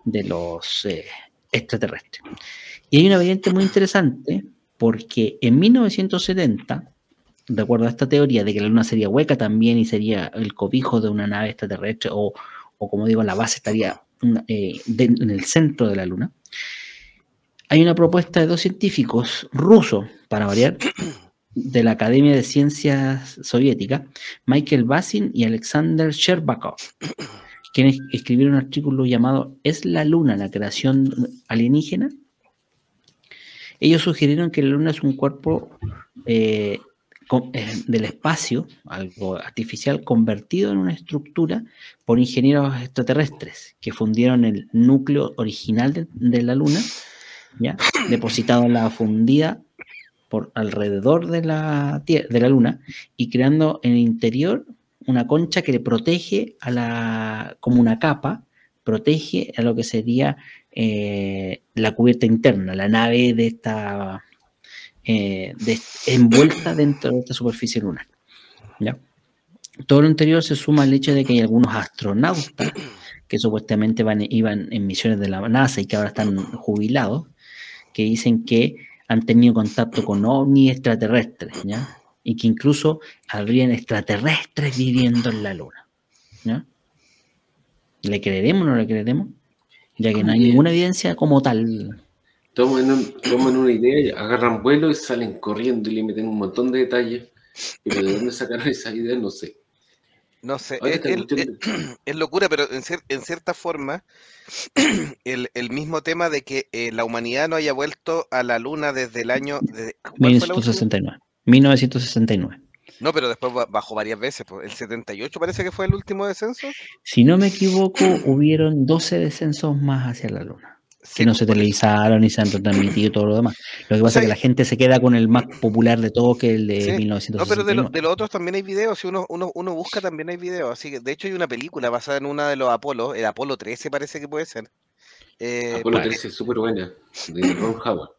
de los, eh, extraterrestres. Y hay una variante muy interesante porque en 1970 de acuerdo a esta teoría de que la Luna sería hueca también y sería el cobijo de una nave extraterrestre, o, como digo, la base estaría eh, en el centro de la Luna, hay una propuesta de dos científicos rusos, para variar, de la Academia de Ciencias Soviética, Michael Basin y Alexander Sherbakov, quienes escribieron un artículo llamado ¿Es la Luna la creación alienígena? Ellos sugirieron que la Luna es un cuerpo eh, del espacio, algo artificial, convertido en una estructura por ingenieros extraterrestres que fundieron el núcleo original de, la Luna, ¿ya? depositado en la fundida por alrededor de la, de la Luna y creando en el interior una concha que le protege a la, como una capa, protege a lo que sería eh, la cubierta interna, la nave de esta eh, envuelta dentro de esta superficie lunar. ¿ya? Todo lo anterior se suma al hecho de que hay algunos astronautas que supuestamente van, iban en misiones de la NASA y que ahora están jubilados, que dicen que han tenido contacto con ovnis extraterrestres, ¿ya? Y que incluso habrían extraterrestres viviendo en la Luna, ¿ya? ¿Le creeremos o no le creeremos? Ya que no hay ninguna evidencia como tal toman, una idea, agarran vuelo y salen corriendo y le meten un montón de detalles. Pero de dónde sacaron esa idea, no sé. No sé, es, locura, pero en, cierta forma, el, mismo tema de que eh, la humanidad no haya vuelto a la luna desde el año... De, 1969. 1969. No, pero después bajó varias veces. El 78 parece que fue el último descenso. Si no me equivoco, hubieron 12 descensos más hacia la luna que no se televisaron y se han transmitido todo lo demás. Lo que pasa es que la gente se queda con el más popular de todo, que el de 1960. No, pero de, los otros también hay videos. Si uno, uno, uno, busca, también hay videos. Así que, de hecho, hay una película basada en una de los Apolo, el Apolo 13 parece que puede ser. Eh, Apolo 13 es súper buena, de Ron Howard.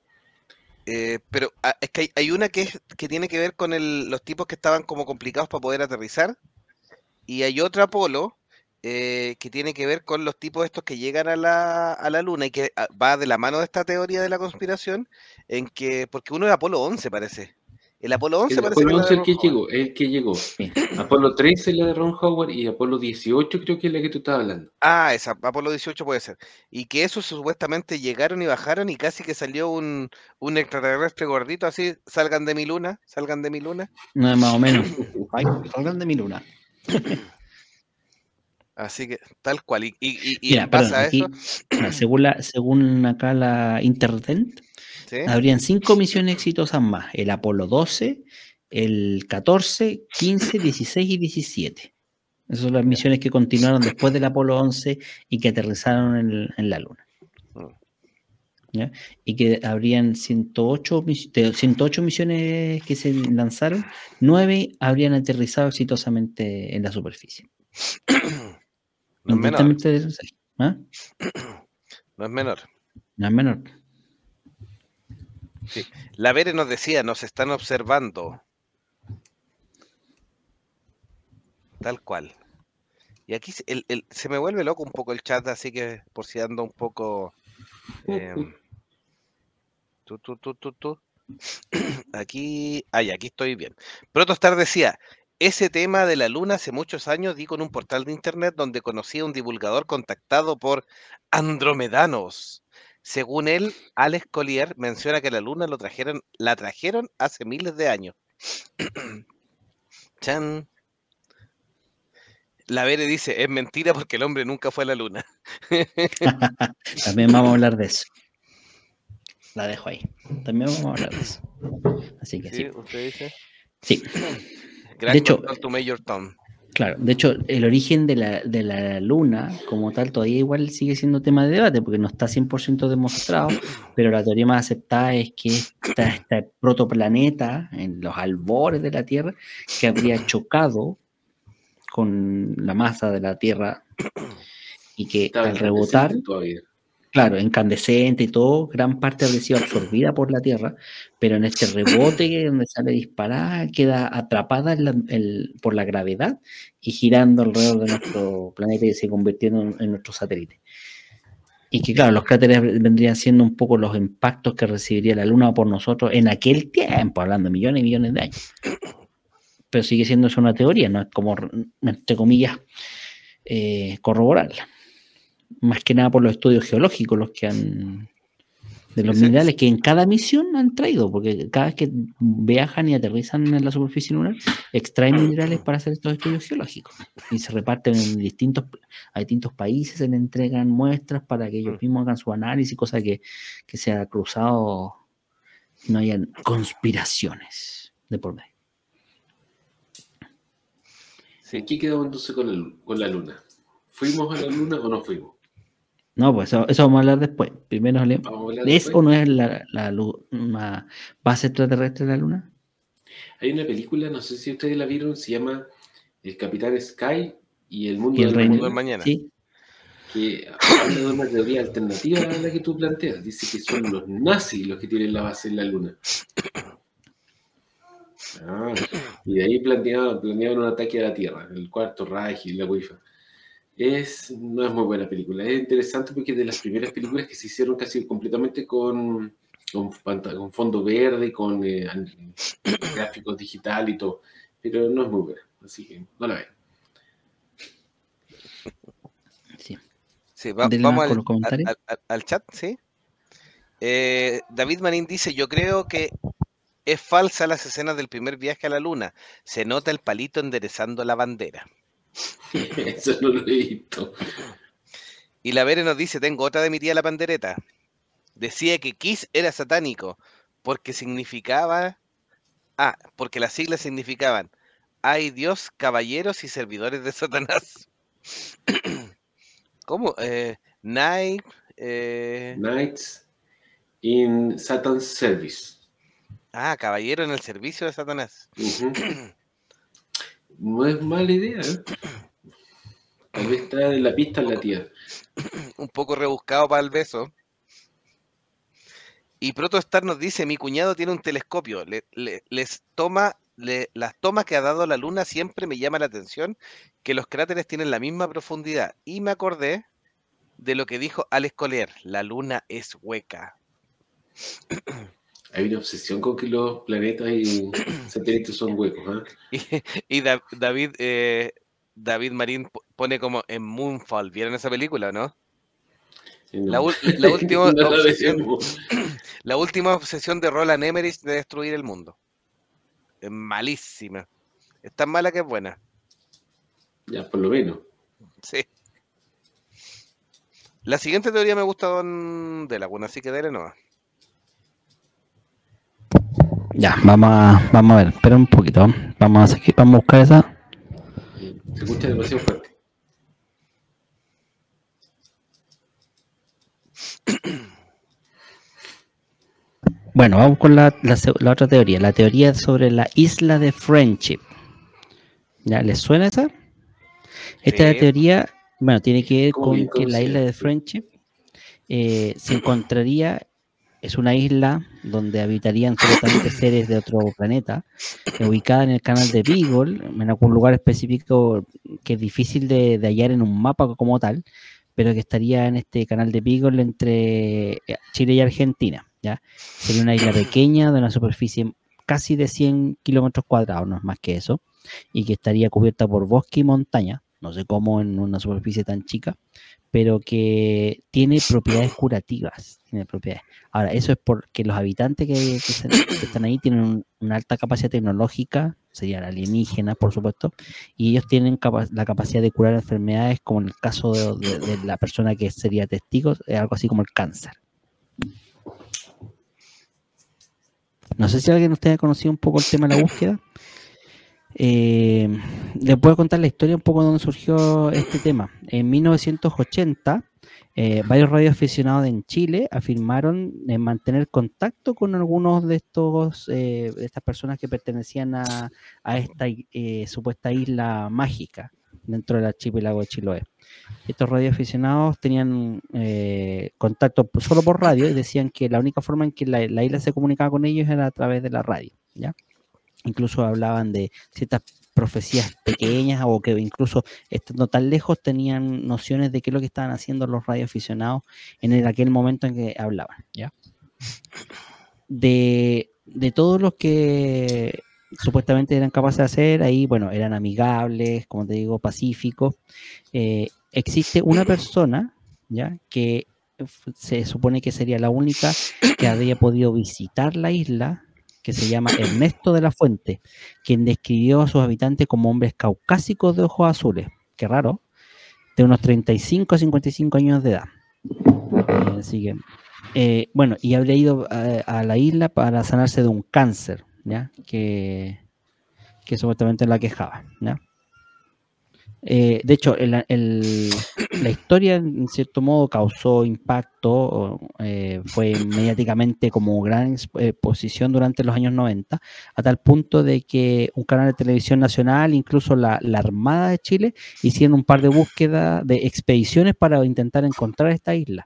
Eh, pero ah, es que hay, una que, es, que tiene que ver con el, los tipos que estaban como complicados para poder aterrizar. Y hay otra Apolo eh, que tiene que ver con los tipos estos que llegan a la, a la Luna y que ah, va de la mano de esta teoría de la conspiración, en que, porque uno es Apolo 11 parece. El Apolo 11 el parece Apolo 11 el que llegó, el que llegó. Apolo 13 es la de Ron Howard y Apolo 18 creo que es la que tú estabas hablando. Ah, esa, Apolo 18 puede ser. Y que esos supuestamente llegaron y bajaron y casi que salió un, un extraterrestre gordito así, salgan de mi luna, salgan de mi luna. No, más o menos. salgan de mi luna. Así que tal cual. Y, y, pasa eso. Según, la, según acá la Internet, habrían cinco misiones exitosas más: el Apolo 12, el 14, 15, 16 y 17. Esas son las misiones que continuaron después del Apolo 11 y que aterrizaron en, la Luna. Mm. Y que habrían 108, 108 misiones que se lanzaron, 9 habrían aterrizado exitosamente en la superficie. No es menor. ¿ah? No es menor. No es menor. La Vere nos decía, nos están observando. Tal cual. Y aquí se me vuelve loco un poco el chat, así que por si ando un poco... Em, tú, tú, tú, tú, tú. Aquí, ay, aquí estoy bien. Protostar decía, ese tema de la luna hace muchos años di con un portal de internet donde conocí a un divulgador contactado por andromedanos. Según él, Alex Collier menciona que la luna lo trajeron, la trajeron hace miles de años. Chan. La Vere dice, es mentira porque el hombre nunca fue a la luna. También vamos a hablar de eso. La dejo ahí. También vamos a hablar de eso. Así que sí. sí. ¿Usted dice? Sí. de hecho, Claro, de hecho, el origen de la, luna como tal todavía igual sigue siendo tema de debate porque no está 100% demostrado, pero la teoría más aceptada es que este protoplaneta en los albores de la Tierra que habría chocado con la masa de la Tierra y que al rebotar, claro, incandescente y todo, gran parte habría sido absorbida por la Tierra, pero en este rebote donde sale disparada, queda atrapada por la gravedad y girando alrededor de nuestro planeta y se convirtiendo en, nuestro satélite. Y que claro, los cráteres vendrían siendo un poco los impactos que recibiría la Luna por nosotros en aquel tiempo, hablando de millones y millones de años. Pero sigue siendo eso una teoría, no es como, entre comillas, eh, corroborarla más que nada por los estudios geológicos, los que han de los minerales que en cada misión han traído, porque cada vez que viajan y aterrizan en la superficie lunar, extraen minerales para hacer estos estudios geológicos y se reparten en distintos, a distintos países, se le entregan muestras para que ellos mm. mismos hagan su análisis, cosa que, que se ha cruzado no hayan conspiraciones de por medio. Sí. ¿Qué quedó entonces con, con la luna? ¿Fuimos a la luna o no fuimos? No, pues eso, vamos a hablar después. Primero ¿Es o no es la, una base extraterrestre de la Luna? Hay una película, no sé si ustedes la vieron, se llama El Capitán Sky y el Mundo, del, mundo Mañana. ¿Sí? Que habla de una teoría alternativa a la que tú planteas. Dice que son los nazis los que tienen la base en la Luna. Ah, y de ahí planeaban, un ataque a la Tierra, el cuarto Reich y la Wi-Fi es, no es muy buena película. Es interesante porque es de las primeras películas que se hicieron casi completamente con, con, fondo verde, con eh, gráficos digital y todo. Pero no es muy buena, así que no la ven. Sí. vamos al, chat, ¿sí? Eh, David Marín dice, yo creo que es falsa las escenas del primer viaje a la luna. Se nota el palito enderezando la bandera. Eso no lo he visto. Y la Vere nos dice, tengo otra de mi tía la pandereta. Decía que Kiss era satánico porque significaba... Ah, porque las siglas significaban, hay Dios, caballeros y servidores de Satanás. ¿Cómo? Eh, night, eh, Knights in Satan's Service. Ah, caballero en el servicio de Satanás. No es mala idea, ¿eh? Tal vez está en la pista la tía. Un poco rebuscado para el beso. Y Protostar nos dice, mi cuñado tiene un telescopio, les toma, las tomas que ha dado la luna siempre me llama la atención que los cráteres tienen la misma profundidad. Y me acordé de lo que dijo Alex Collier, la luna es hueca. Hay una obsesión con que los planetas y satélites son huecos. ¿eh? Y, David, eh, David Marín pone como en Moonfall. ¿Vieron esa película, no? La, última obsesión, la última obsesión de Roland Emmerich de destruir el mundo. Es malísima. Es tan mala que es buena. Ya, por lo menos. Sí. La siguiente teoría me gusta Don de la buena, así que dele no. Ya, vamos a, vamos a ver, espera un poquito. Vamos a, vamos a buscar esa. Se escucha demasiado fuerte. Bueno, vamos con la, la, otra teoría, la teoría sobre la isla de Friendship. ¿Ya les suena esa? Esta teoría, bueno, tiene que ver con que la isla de Friendship eh, se encontraría es una isla donde habitarían solamente seres de otro planeta, ubicada en el canal de Beagle, en algún lugar específico que es difícil de, hallar en un mapa como tal, pero que estaría en este canal de Beagle entre eh, Chile y Argentina. ¿ya? Sería una isla pequeña de una superficie casi de 100 kilómetros cuadrados, no es más que eso, y que estaría cubierta por bosque y montaña, no sé cómo en una superficie tan chica, pero que tiene propiedades curativas. Tiene propiedades. Ahora, eso es porque los habitantes que, están ahí tienen una alta capacidad tecnológica, serían alienígenas, por supuesto, y ellos tienen la capacidad de curar enfermedades, como en el caso de, la persona que sería testigo, algo así como el cáncer. No sé si alguien de ustedes ha conocido un poco el tema de la búsqueda. Eh, les puedo contar la historia un poco de surgió este tema. En 1980, eh, varios radioaficionados en Chile afirmaron mantener contacto con algunos de estos eh, de estas personas que pertenecían a, esta supuesta isla mágica dentro del archipiélago de Chiloé. Estos radioaficionados tenían eh, contacto solo por radio y decían que la única forma en que la, isla se comunicaba con ellos era a través de la radio, ¿ya? Incluso hablaban de ciertas profecías pequeñas o que incluso estando tan lejos tenían nociones de qué es lo que estaban haciendo los radioaficionados en aquel momento en que hablaban, ¿ya? De, de todos los que supuestamente eran capaces de hacer, ahí, bueno, eran amigables, como te digo, pacíficos. Eh, existe una persona, ¿ya? Que se supone que sería la única que había podido visitar la isla, que se llama Ernesto de la Fuente, quien describió a sus habitantes como hombres caucásicos de ojos azules, qué raro, de unos 35 a 55 años de edad. así que, eh, bueno, y habría ido a, la isla para sanarse de un cáncer, ¿ya? Que, que supuestamente la quejaba, ¿ya? Eh, de hecho, la historia en cierto modo causó impacto, eh, fue mediáticamente como gran exposición durante los años 90, a tal punto de que un canal de televisión nacional, incluso la, Armada de Chile, hicieron un par de búsquedas de expediciones para intentar encontrar esta isla,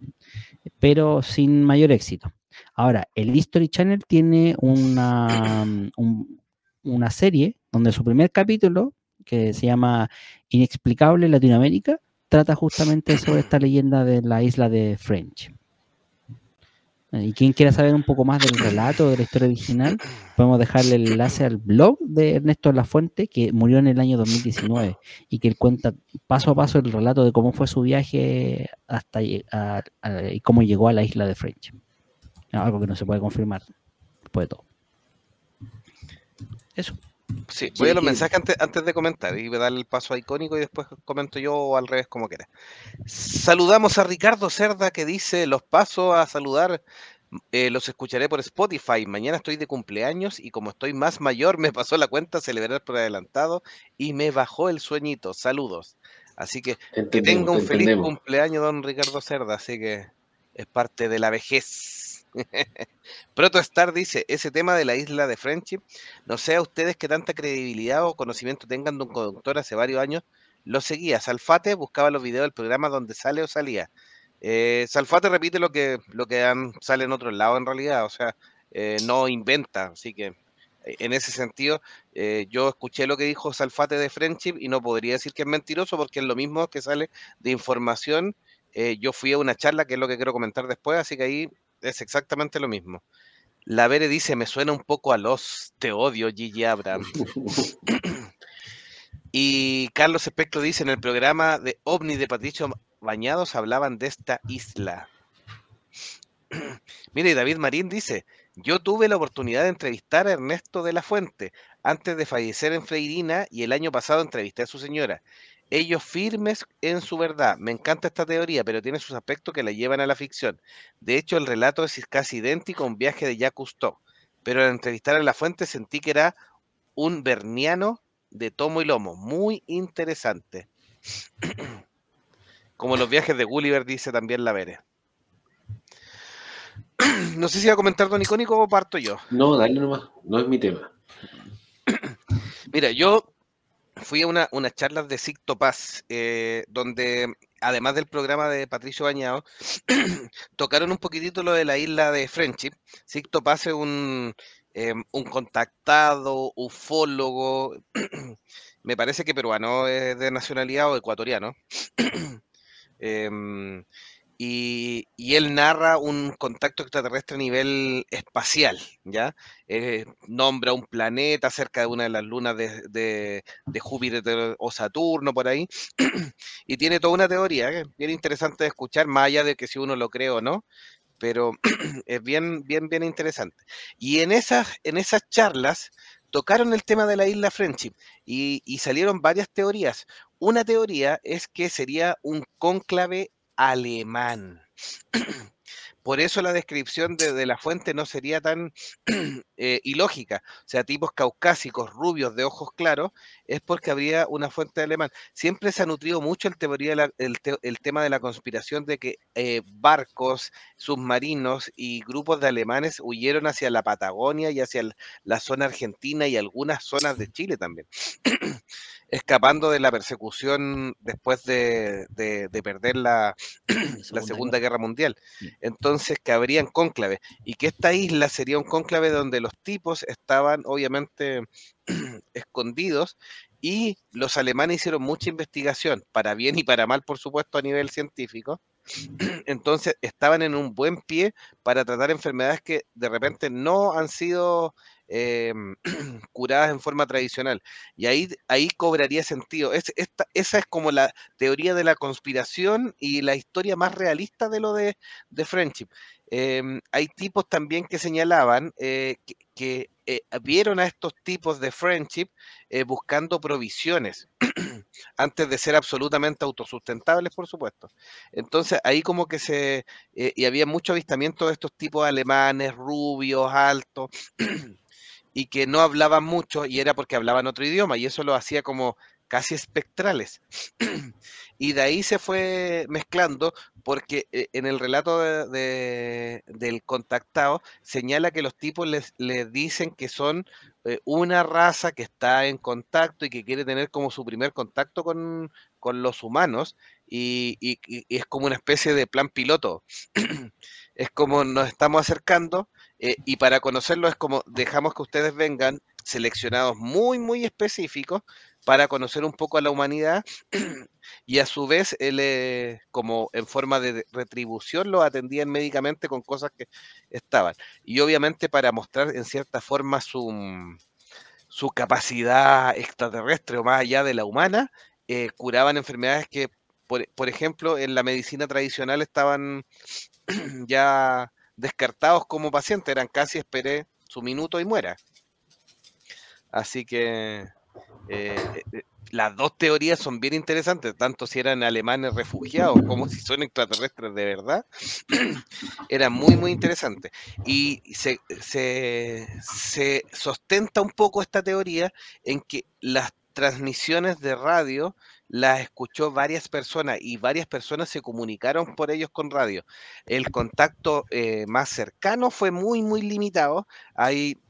pero sin mayor éxito. Ahora, el History Channel tiene una, una serie donde su primer capítulo que se llama Inexplicable Latinoamérica, trata justamente sobre esta leyenda de la isla de French. Y quien quiera saber un poco más del relato, de la historia original, podemos dejarle el enlace al blog de Ernesto La Fuente, que murió en el año 2019 y que él cuenta paso a paso el relato de cómo fue su viaje hasta y cómo llegó a la isla de French. Algo que no se puede confirmar después de todo. Eso. Sí, voy a los mensajes antes, de comentar y voy a darle el paso a icónico y después comento yo o al revés como quiera. Saludamos a Ricardo Cerda que dice, los paso a saludar, eh, los escucharé por Spotify. Mañana estoy de cumpleaños y como estoy más mayor me pasó la cuenta celebrar por adelantado y me bajó el sueñito. Saludos. Así que que tenga un feliz cumpleaños, don Ricardo Cerda. Así que es parte de la vejez. Protostar dice, ese tema de la isla de Friendship, no sé a ustedes qué tanta credibilidad o conocimiento tengan de un conductor hace varios años, lo seguía. Salfate buscaba los videos del programa donde sale o salía. Eh, Salfate repite lo que, lo que sale en otros lados en realidad, o sea, eh, no inventa, así que eh, en ese sentido, yo escuché lo que dijo Salfate de Friendship y no podría decir que es mentiroso porque es lo mismo que sale de información. yo fui a una charla, que es lo que quiero comentar después, así que ahí es exactamente lo mismo. La Vere dice, me suena un poco a los, te odio, Gigi Abraham. y Carlos Espectro dice, en el programa de OVNI de Patricio Bañados hablaban de esta isla. Mire, David Marín dice, yo tuve la oportunidad de entrevistar a Ernesto de la Fuente antes de fallecer en Freirina y el año pasado entrevisté a su señora ellos firmes en su verdad. Me encanta esta teoría, pero tiene sus aspectos que la llevan a la ficción. De hecho, el relato es casi idéntico a un viaje de Jacques Cousteau, pero al entrevistar a la fuente sentí que era un berniano de tomo y lomo. Muy interesante. Como los viajes de Gulliver, dice también la Vere. No sé si va a comentar Don Icónico o parto yo. No, dale nomás, no es mi tema. Mira, yo fui a una, unas charlas de Sicto Paz, eh, donde además del programa de Patricio Bañado, tocaron un poquitito lo de la isla de Friendship. Sicto Paz es un, em, un contactado, ufólogo, me parece que peruano, es de nacionalidad o ecuatoriano. Em, y, él narra un contacto extraterrestre a nivel espacial, ¿ya? Eh, nombra un planeta cerca de una de las lunas de, Júpiter o Saturno, por ahí, y tiene toda una teoría, que bien interesante de escuchar, más allá de que si uno lo cree o no, pero es bien, bien, bien interesante. Y en esas, en esas charlas tocaron el tema de la isla Friendship y, y salieron varias teorías. Una teoría es que sería un cónclave alemán. por eso la descripción de, la fuente no sería tan eh, ilógica. O sea, tipos caucásicos, rubios, de ojos claros, es porque habría una fuente alemán. Siempre se ha nutrido mucho el, teoría el, tema de la conspiración de que eh, barcos, submarinos y grupos de alemanes huyeron hacia la Patagonia y hacia la zona argentina y algunas zonas de Chile también. escapando de la persecución después de, perder la, la Segunda Guerra Mundial. Entonces, que habrían cónclaves y que esta isla sería un cónclave donde los tipos estaban obviamente escondidos y los alemanes hicieron mucha investigación, para bien y para mal, por supuesto, a nivel científico. Entonces, estaban en un buen pie para tratar enfermedades que de repente no han sido Em, curadas en forma tradicional. Y ahí, ahí cobraría sentido. Esa es como la teoría de la conspiración y la historia más realista de lo de, de Friendship. Em, hay tipos también que señalaban eh, que, eh, vieron a estos tipos de Friendship eh, buscando provisiones antes de ser absolutamente autosustentables, por supuesto. Entonces ahí como que se... y había mucho avistamiento de estos tipos alemanes, rubios, altos. y que no hablaban mucho y era porque hablaban otro idioma y eso lo hacía como casi espectrales. y de ahí se fue mezclando porque eh, en el relato de, del contactado señala que los tipos les, dicen que son eh, una raza que está en contacto y que quiere tener como su primer contacto con, los humanos y, y, es como una especie de plan piloto. es como nos estamos acercando eh, y para conocerlo es como dejamos que ustedes vengan seleccionados muy, muy específicos para conocer un poco a la humanidad y a su vez él, eh, como en forma de retribución lo atendían médicamente con cosas que estaban. Y obviamente para mostrar en cierta forma su, su capacidad extraterrestre o más allá de la humana, eh, curaban enfermedades que, por, por ejemplo, en la medicina tradicional estaban ya descartados como pacientes, eran casi esperé su minuto y muera. Así que eh, eh, las dos teorías son bien interesantes, tanto si eran alemanes refugiados como si son extraterrestres de verdad. eran muy, muy interesantes. Y se, se, se sostenta un poco esta teoría en que las transmisiones de radio las escuchó varias personas y varias personas se comunicaron por ellos con radio. El contacto eh, más cercano fue muy, muy limitado. Hay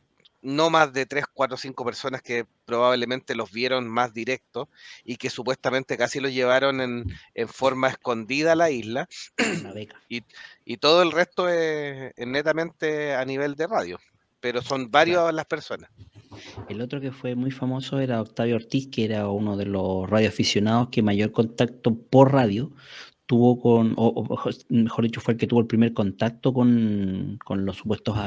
no más de 3, 4, 5 personas que probablemente los vieron más directo y que supuestamente casi los llevaron en, forma escondida a la isla. Y, y, todo el resto es, netamente a nivel de radio, pero son varias las personas. El otro que fue muy famoso era Octavio Ortiz, que era uno de los radioaficionados que mayor contacto por radio tuvo con, o, mejor dicho, fue el que tuvo el primer contacto con, los supuestos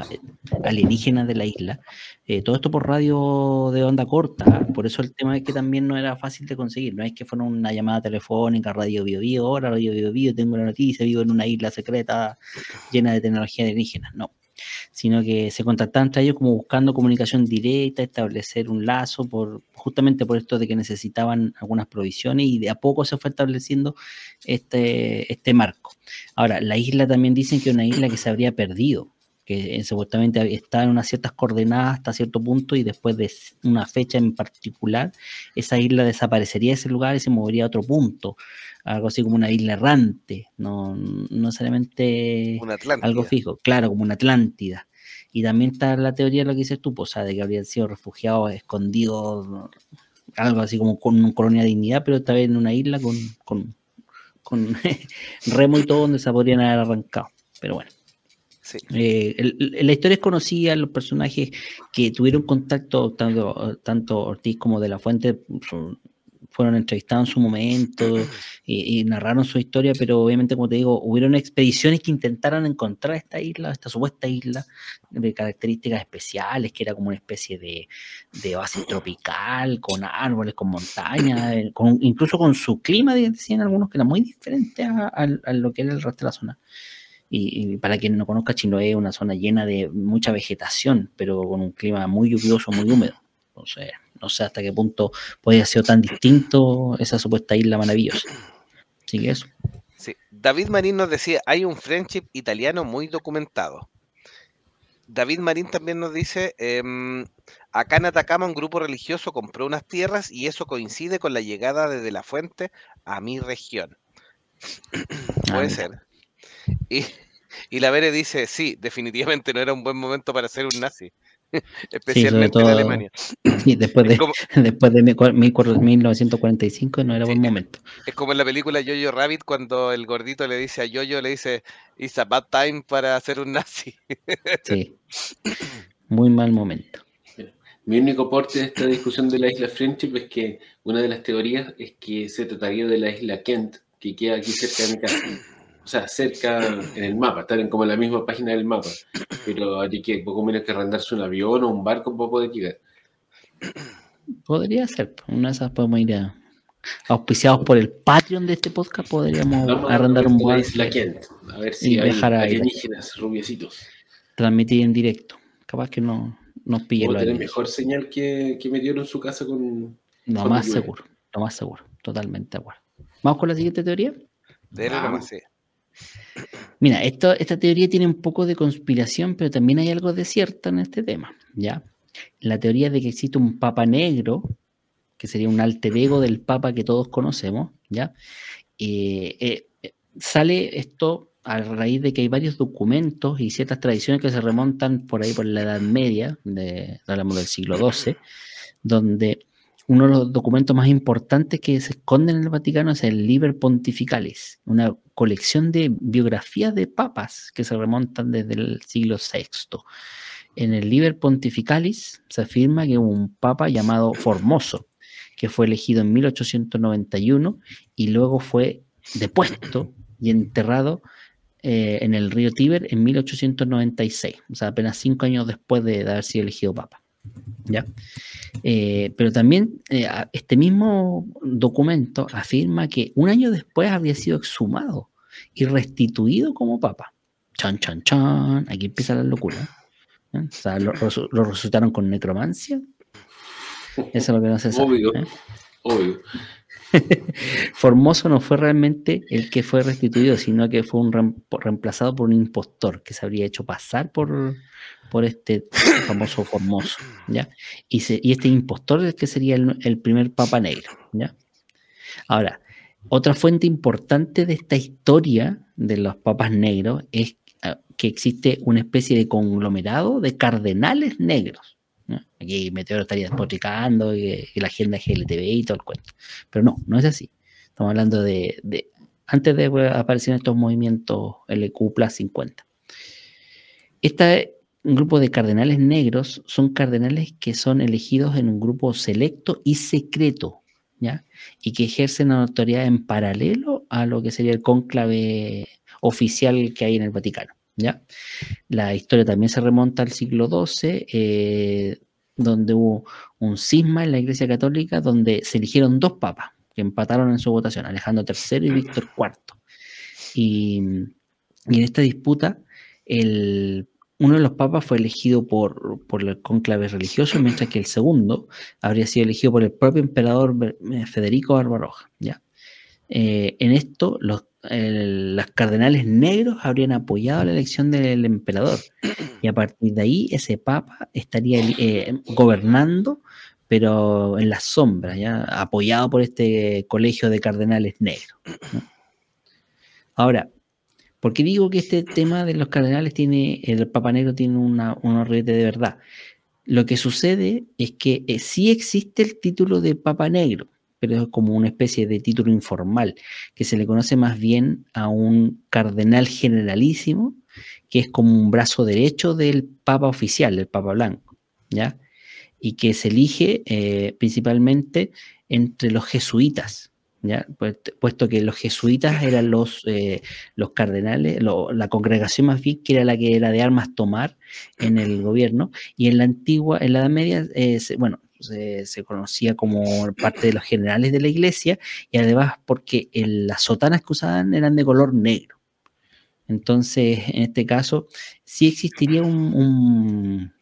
alienígenas de la isla. Eh, todo esto por radio de onda corta, por eso el tema es que también no era fácil de conseguir, no es que fuera una llamada telefónica, radio bio bio, ahora radio bio bio, tengo una noticia, vivo en una isla secreta llena de tecnología alienígena, no sino que se contactaban entre ellos como buscando comunicación directa, establecer un lazo, por, justamente por esto de que necesitaban algunas provisiones y de a poco se fue estableciendo este, este marco. Ahora, la isla también dicen que es una isla que se habría perdido, que supuestamente está en unas ciertas coordenadas hasta cierto punto y después de una fecha en particular, esa isla desaparecería de ese lugar y se movería a otro punto algo así como una isla errante, no, necesariamente algo fijo, claro, como una Atlántida. Y también está la teoría de lo que dices tú, pues, de que habrían sido refugiados escondidos, algo así como con una colonia de dignidad, pero esta vez en una isla con, con, con remo y todo donde se podrían haber arrancado. Pero bueno. Eh, la historia es conocida, los personajes que tuvieron contacto, tanto, tanto Ortiz como de la Fuente, son, fueron entrevistados en su momento y, narraron su historia, pero obviamente, como te digo, hubieron expediciones que intentaron encontrar esta isla, esta supuesta isla de características especiales, que era como una especie de, de base tropical, con árboles, con montañas, eh, con, incluso con su clima, decían algunos que era muy diferente a, lo que era el resto de la zona. Y, para quien no conozca, Chiloé es una zona llena de mucha vegetación, pero con un clima muy lluvioso, muy húmedo. Entonces, no sé hasta qué punto podría ser tan distinto esa supuesta isla maravillosa. Así que eso. Sí, David Marín nos decía, hay un friendship italiano muy documentado. David Marín también nos dice, em, acá en Atacama un grupo religioso compró unas tierras y eso coincide con la llegada de, de la fuente a mi región. Puede ser. Y, y la Vere dice, sí, definitivamente no era un buen momento para ser un nazi. Especialmente en Alemania. Sí, después de, después de 1945 no era buen momento. Es como en la película Jojo Rabbit cuando el gordito le dice a Jojo, le dice, it's a bad time para ser un nazi. Sí, muy mal momento. Mi único aporte de esta discusión de la isla Friendship es que una de las teorías es que se trataría de la isla Kent, que queda aquí cerca de mi casa o sea, cerca en el mapa, estar en como en la misma página del mapa. Pero hay que poco menos que arrendarse un avión o un barco para poder llegar. Podría ser, una de esas podemos ir a, auspiciados por el Patreon de este podcast, podríamos arrendar un barco. a ver si hay alienígenas rubiecitos. Transmitir en directo. Capaz que no nos pille la tener mejor señal que, que metieron en su casa con. Lo más seguro, lo más seguro, totalmente de acuerdo. Vamos con la siguiente teoría. De la Mira, esto, esta teoría tiene un poco de conspiración, pero también hay algo de cierto en este tema, ¿ya? La teoría de que existe un papa negro, que sería un alter ego del papa que todos conocemos, ¿ya? Eh, eh, sale esto a raíz de que hay varios documentos y ciertas tradiciones que se remontan por ahí por la Edad Media, de, hablamos del siglo XII, donde uno de los documentos más importantes que se esconden en el Vaticano es el Liber Pontificalis, una colección de biografías de papas que se remontan desde el siglo VI. En el Liber Pontificalis se afirma que un papa llamado Formoso, que fue elegido en 1891 y luego fue depuesto y enterrado eh, en el río Tíber en 1896, o sea, apenas cinco años después de haber sido elegido papa. ¿Ya? Eh, pero también eh, este mismo documento afirma que un año después habría sido exhumado y restituido como papa. Chan, chan, chan. Aquí empieza la locura. ¿eh? O sea, lo, resucitaron con necromancia. Eso es lo que no se sabe. Obvio. Obvio. Formoso no fue realmente el que fue restituido, sino que fue un reemplazado por un impostor que se habría hecho pasar por, por este famoso Formoso, ¿ya? Y, este impostor es que sería el, primer Papa Negro, ¿ya? Ahora, otra fuente importante de esta historia de los papas negros es ah, que existe una especie de conglomerado de cardenales negros. Aquí Meteoro estaría despotricando y, la agenda GLTV y todo el cuento. Pero no, no es así. Estamos hablando de, de antes de aparecer estos movimientos LQ Plus 50. Esta un grupo de cardenales negros son cardenales que son elegidos en un grupo selecto y secreto, ¿ya? Y que ejercen una autoridad en paralelo a lo que sería el cónclave oficial que hay en el Vaticano, ¿ya? La historia también se remonta al siglo XII, eh, donde hubo un cisma en la Iglesia Católica, donde se eligieron dos papas que empataron en su votación, Alejandro III y Víctor IV. Y, en esta disputa, el uno de los papas fue elegido por, por el conclave religioso, mientras que el segundo habría sido elegido por el propio emperador eh, Federico Barbaroja. ¿ya? Eh, en esto, los, cardenales negros habrían apoyado la elección del emperador, y a partir de ahí, ese papa estaría eh, gobernando, pero en la sombra, ¿ya? apoyado por este colegio de cardenales negros. Ahora, ¿Por qué digo que este tema de los cardenales tiene, el Papa Negro tiene una, una de verdad? Lo que sucede es que eh, sí existe el título de Papa Negro, pero es como una especie de título informal, que se le conoce más bien a un cardenal generalísimo, que es como un brazo derecho del Papa oficial, del Papa Blanco, ¿ya? Y que se elige eh, principalmente entre los jesuitas, pues, puesto que los jesuitas eran los, eh, los cardenales, la congregación más bien que era la que era de armas tomar en el gobierno, y en la antigua, en la Edad Media, eh, bueno, se, conocía como parte de los generales de la iglesia, y además porque las sotanas que usaban eran de color negro. Entonces, en este caso, sí existiría un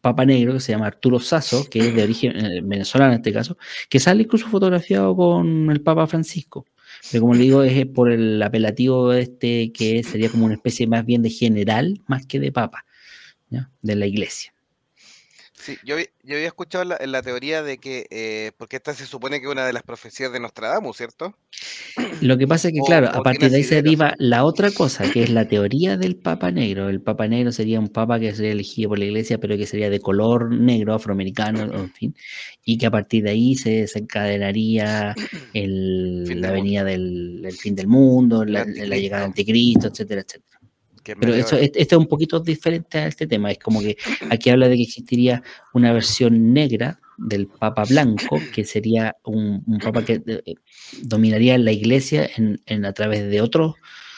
papa negro que se llama Arturo Sasso, que es de origen eh, venezolano en este caso, que sale incluso fotografiado con el Papa Francisco. Pero como le digo, es por el apelativo este que sería como una especie más bien de general más que de papa, de la iglesia. Sí, yo, yo había escuchado la, la teoría de que, eh, porque esta se supone que es una de las profecías de Nostradamus, ¿cierto? Lo que pasa es que, claro, a partir de ahí se deriva la otra cosa, que es la teoría del Papa Negro. El Papa Negro sería un Papa que sería elegido por la Iglesia, pero que sería de color negro, afroamericano, en fin, y que a partir de ahí se desencadenaría el, la venida del, fin del mundo, la, la llegada del anticristo, etcétera, etcétera. Pero eso, esto es un poquito diferente a este tema. Es como que aquí habla de que existiría una versión negra del Papa Blanco, que sería un, Papa que eh, dominaría la iglesia en, a través de otros,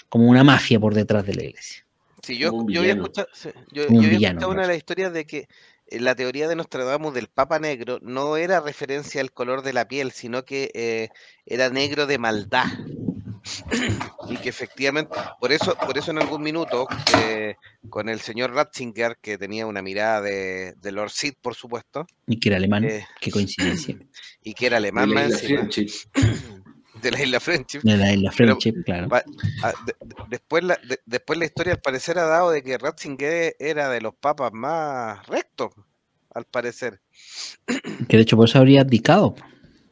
como una mafia por detrás de la iglesia. Sí, yo, yo había escuchado, yo, una de las historias de que eh, la teoría de Nostradamus del Papa Negro no era referencia al color de la piel, sino que eh, era negro de maldad y que efectivamente, por eso, por eso en algún minuto, eh, con el señor Ratzinger, que tenía una mirada de, de Lord Sid, por supuesto. Y que era alemán, eh, qué coincidencia. Y que era alemán, de la isla De la isla Friendship. De la isla Friendship, claro. después, la, después la historia al parecer ha dado de que Ratzinger era de los papas más rectos, al parecer. Que de hecho por eso habría abdicado.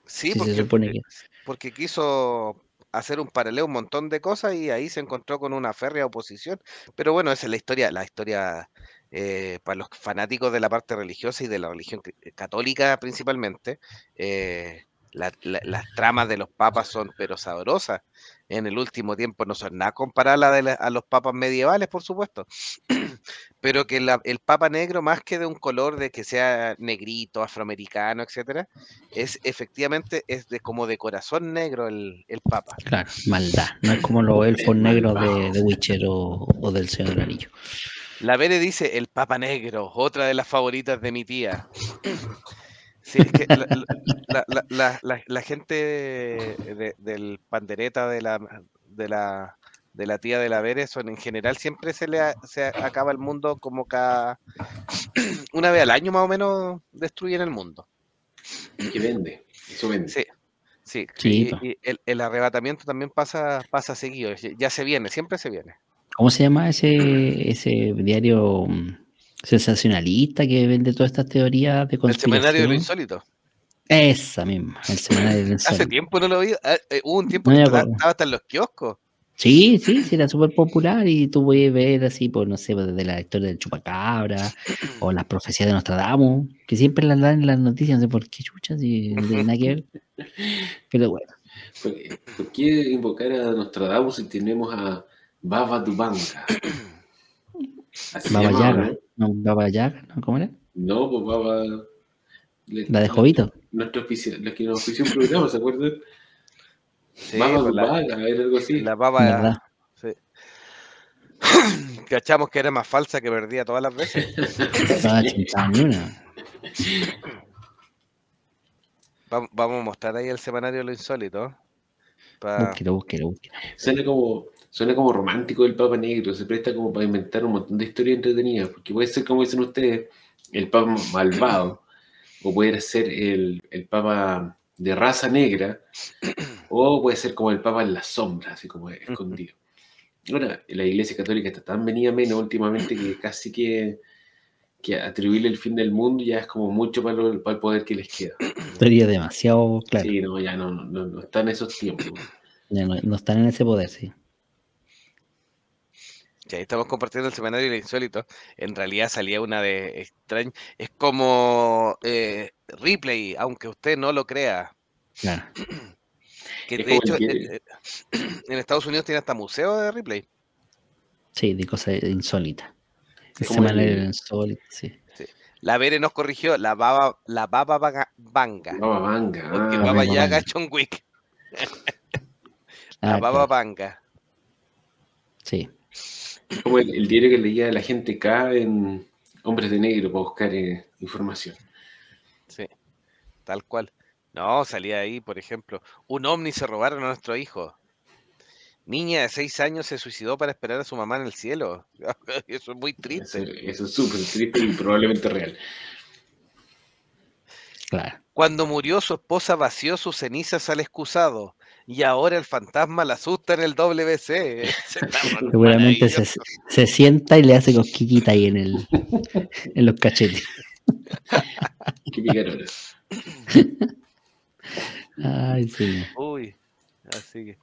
Sí, porque, se supone que... porque quiso hacer un paralelo un montón de cosas y ahí se encontró con una férrea oposición. Pero bueno, esa es la historia, la historia eh, para los fanáticos de la parte religiosa y de la religión eh, católica principalmente. Eh, las tramas de los papas son pero sabrosas. En el último tiempo no son nada comparadas a los papas medievales, por supuesto. pero que el papa negro, más que de un color de que sea negrito, afroamericano, etcétera, es efectivamente es de como de corazón negro el, papa. Claro, maldad. No es como los elfos negros de, de, Witcher o, o del Señor del Anillo. La Vere dice el Papa Negro, otra de las favoritas de mi tía. Sí, es que la, gente del pandereta de la, de la de la tía de la Vere son en general siempre se le se acaba el mundo como cada una vez al año más o menos destruyen el mundo. Que vende, eso vende. Sí, sí. y, el, el, arrebatamiento también pasa, pasa seguido, ya se viene, siempre se viene. ¿Cómo se llama ese, ese diario? Sensacionalista que vende todas estas teorías de conspiración. El semanario de lo insólito. Esa misma, el semanario de lo insólito. Hace tiempo no lo vi, ah, eh, hubo un tiempo que estaba, hasta en los kioscos. Sí, sí, sí, era súper popular y tú puedes ver así, pues no sé, desde la historia del chupacabra o las profecías de Nostradamus, que siempre las dan en las noticias, no sé por qué chuchas y no tiene nada que ver. Pero bueno. ¿Por qué invocar a Nostradamus si tenemos a Baba Dubanga? Baba Yaga. ¿No? Baba Yaga, ¿no? ¿Cómo era? No, pues Baba. La de Jovito. Nuestro la que nos ofició un programa, ¿se acuerdan? Sí, baba pues la, era algo así. La baba. Sí. Cachamos que era más falsa que perdía todas las veces. Vamos a mostrar ahí el semanario de lo insólito. Pa... Búsquelo, búsquelo, búsquelo. Suena como, suena como romántico el Papa Negro, se presta como para inventar un montón de historias entretenidas, porque puede ser, como dicen ustedes, el Papa malvado, o puede ser el, el Papa de raza negra, o puede ser como el Papa en la sombra, así como escondido. Ahora, la Iglesia Católica está tan venida menos últimamente que casi que, que atribuirle el fin del mundo ya es como mucho para, el poder que les queda. Sería demasiado claro. Sí, no, ya no, no, no están en esos tiempos. Ya no, no están en ese poder, sí ahí estamos compartiendo el semanario de insólito. En realidad salía una de extraña. Es como eh, Ripley, aunque usted no lo crea. Claro. Que de hecho, eh, eh, en Estados Unidos tiene hasta museo de Ripley. Sí, de cosas insólitas. El semanario insólito, sí. La Vere nos corrigió, la baba, la baba banga. Baba banga. Porque ah, baba yaga John Wick. la ah, baba banga. Sí como el, diario que leía la gente acá en Hombres de Negro para buscar eh, información. Sí, tal cual. No, salía ahí, por ejemplo, un ovni se robaron a nuestro hijo. Niña de seis años se suicidó para esperar a su mamá en el cielo. Eso es muy triste. Eso, es súper triste y probablemente real. Claro. Cuando murió su esposa vació sus cenizas al excusado y ahora el fantasma la asusta en el WC. Seguramente se, sienta y le hace cosquiquita ahí en, el, en los cachetes. Qué Ay, sí. Uy, así que.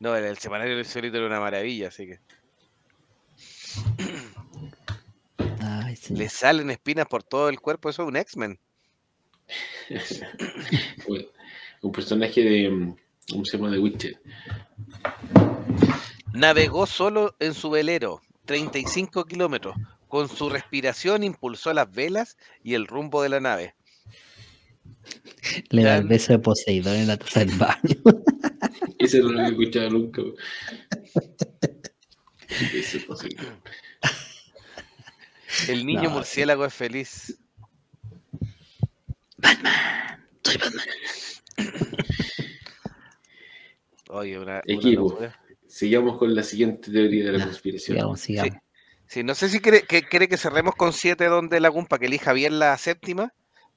No, el, semanario del solito era una maravilla, así que. Ay, sí. Le salen espinas por todo el cuerpo, eso es un X-Men. un personaje de. Un mm, se llama? De Witcher. Navegó solo en su velero, 35 kilómetros. Con su respiración impulsó las velas y el rumbo de la nave. Le da el beso de Poseidón en la taza del baño. Ese no lo había escuchado nunca. El niño murciélago es feliz. Batman, soy Batman. Oye, una, Equipo, sigamos con la siguiente teoría de la conspiración. Sigamos, sigamos. Sí. no sé si quiere que, quiere que cerremos con siete donde la para que elija bien la séptima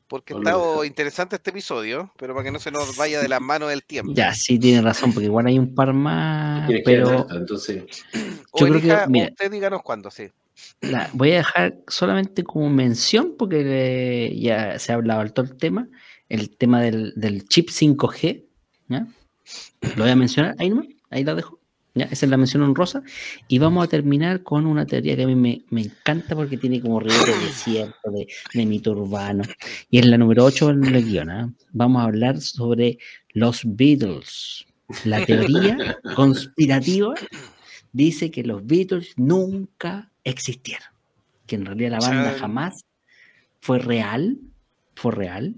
porque está interesante este episodio, pero para que no se nos vaya de las manos el tiempo. Ya, sí, tiene razón, porque igual hay un par más, pero... entonces... Yo creo que, mira, usted díganos cuándo, sí. voy a dejar solamente como mención, porque ya se ha hablado todo el tema, el tema del, del chip 5G, ¿ya? Lo voy a mencionar, ahí nomás, ahí lo dejo. Esa es la mención honrosa. Y vamos a terminar con una teoría que a mí me, encanta porque tiene como río de desierto, de, de, mito urbano. Y es la número 8 en el guion. ¿ah? Vamos a hablar sobre los Beatles. La teoría conspirativa dice que los Beatles nunca existieron. Que en realidad la banda jamás fue real, fue real,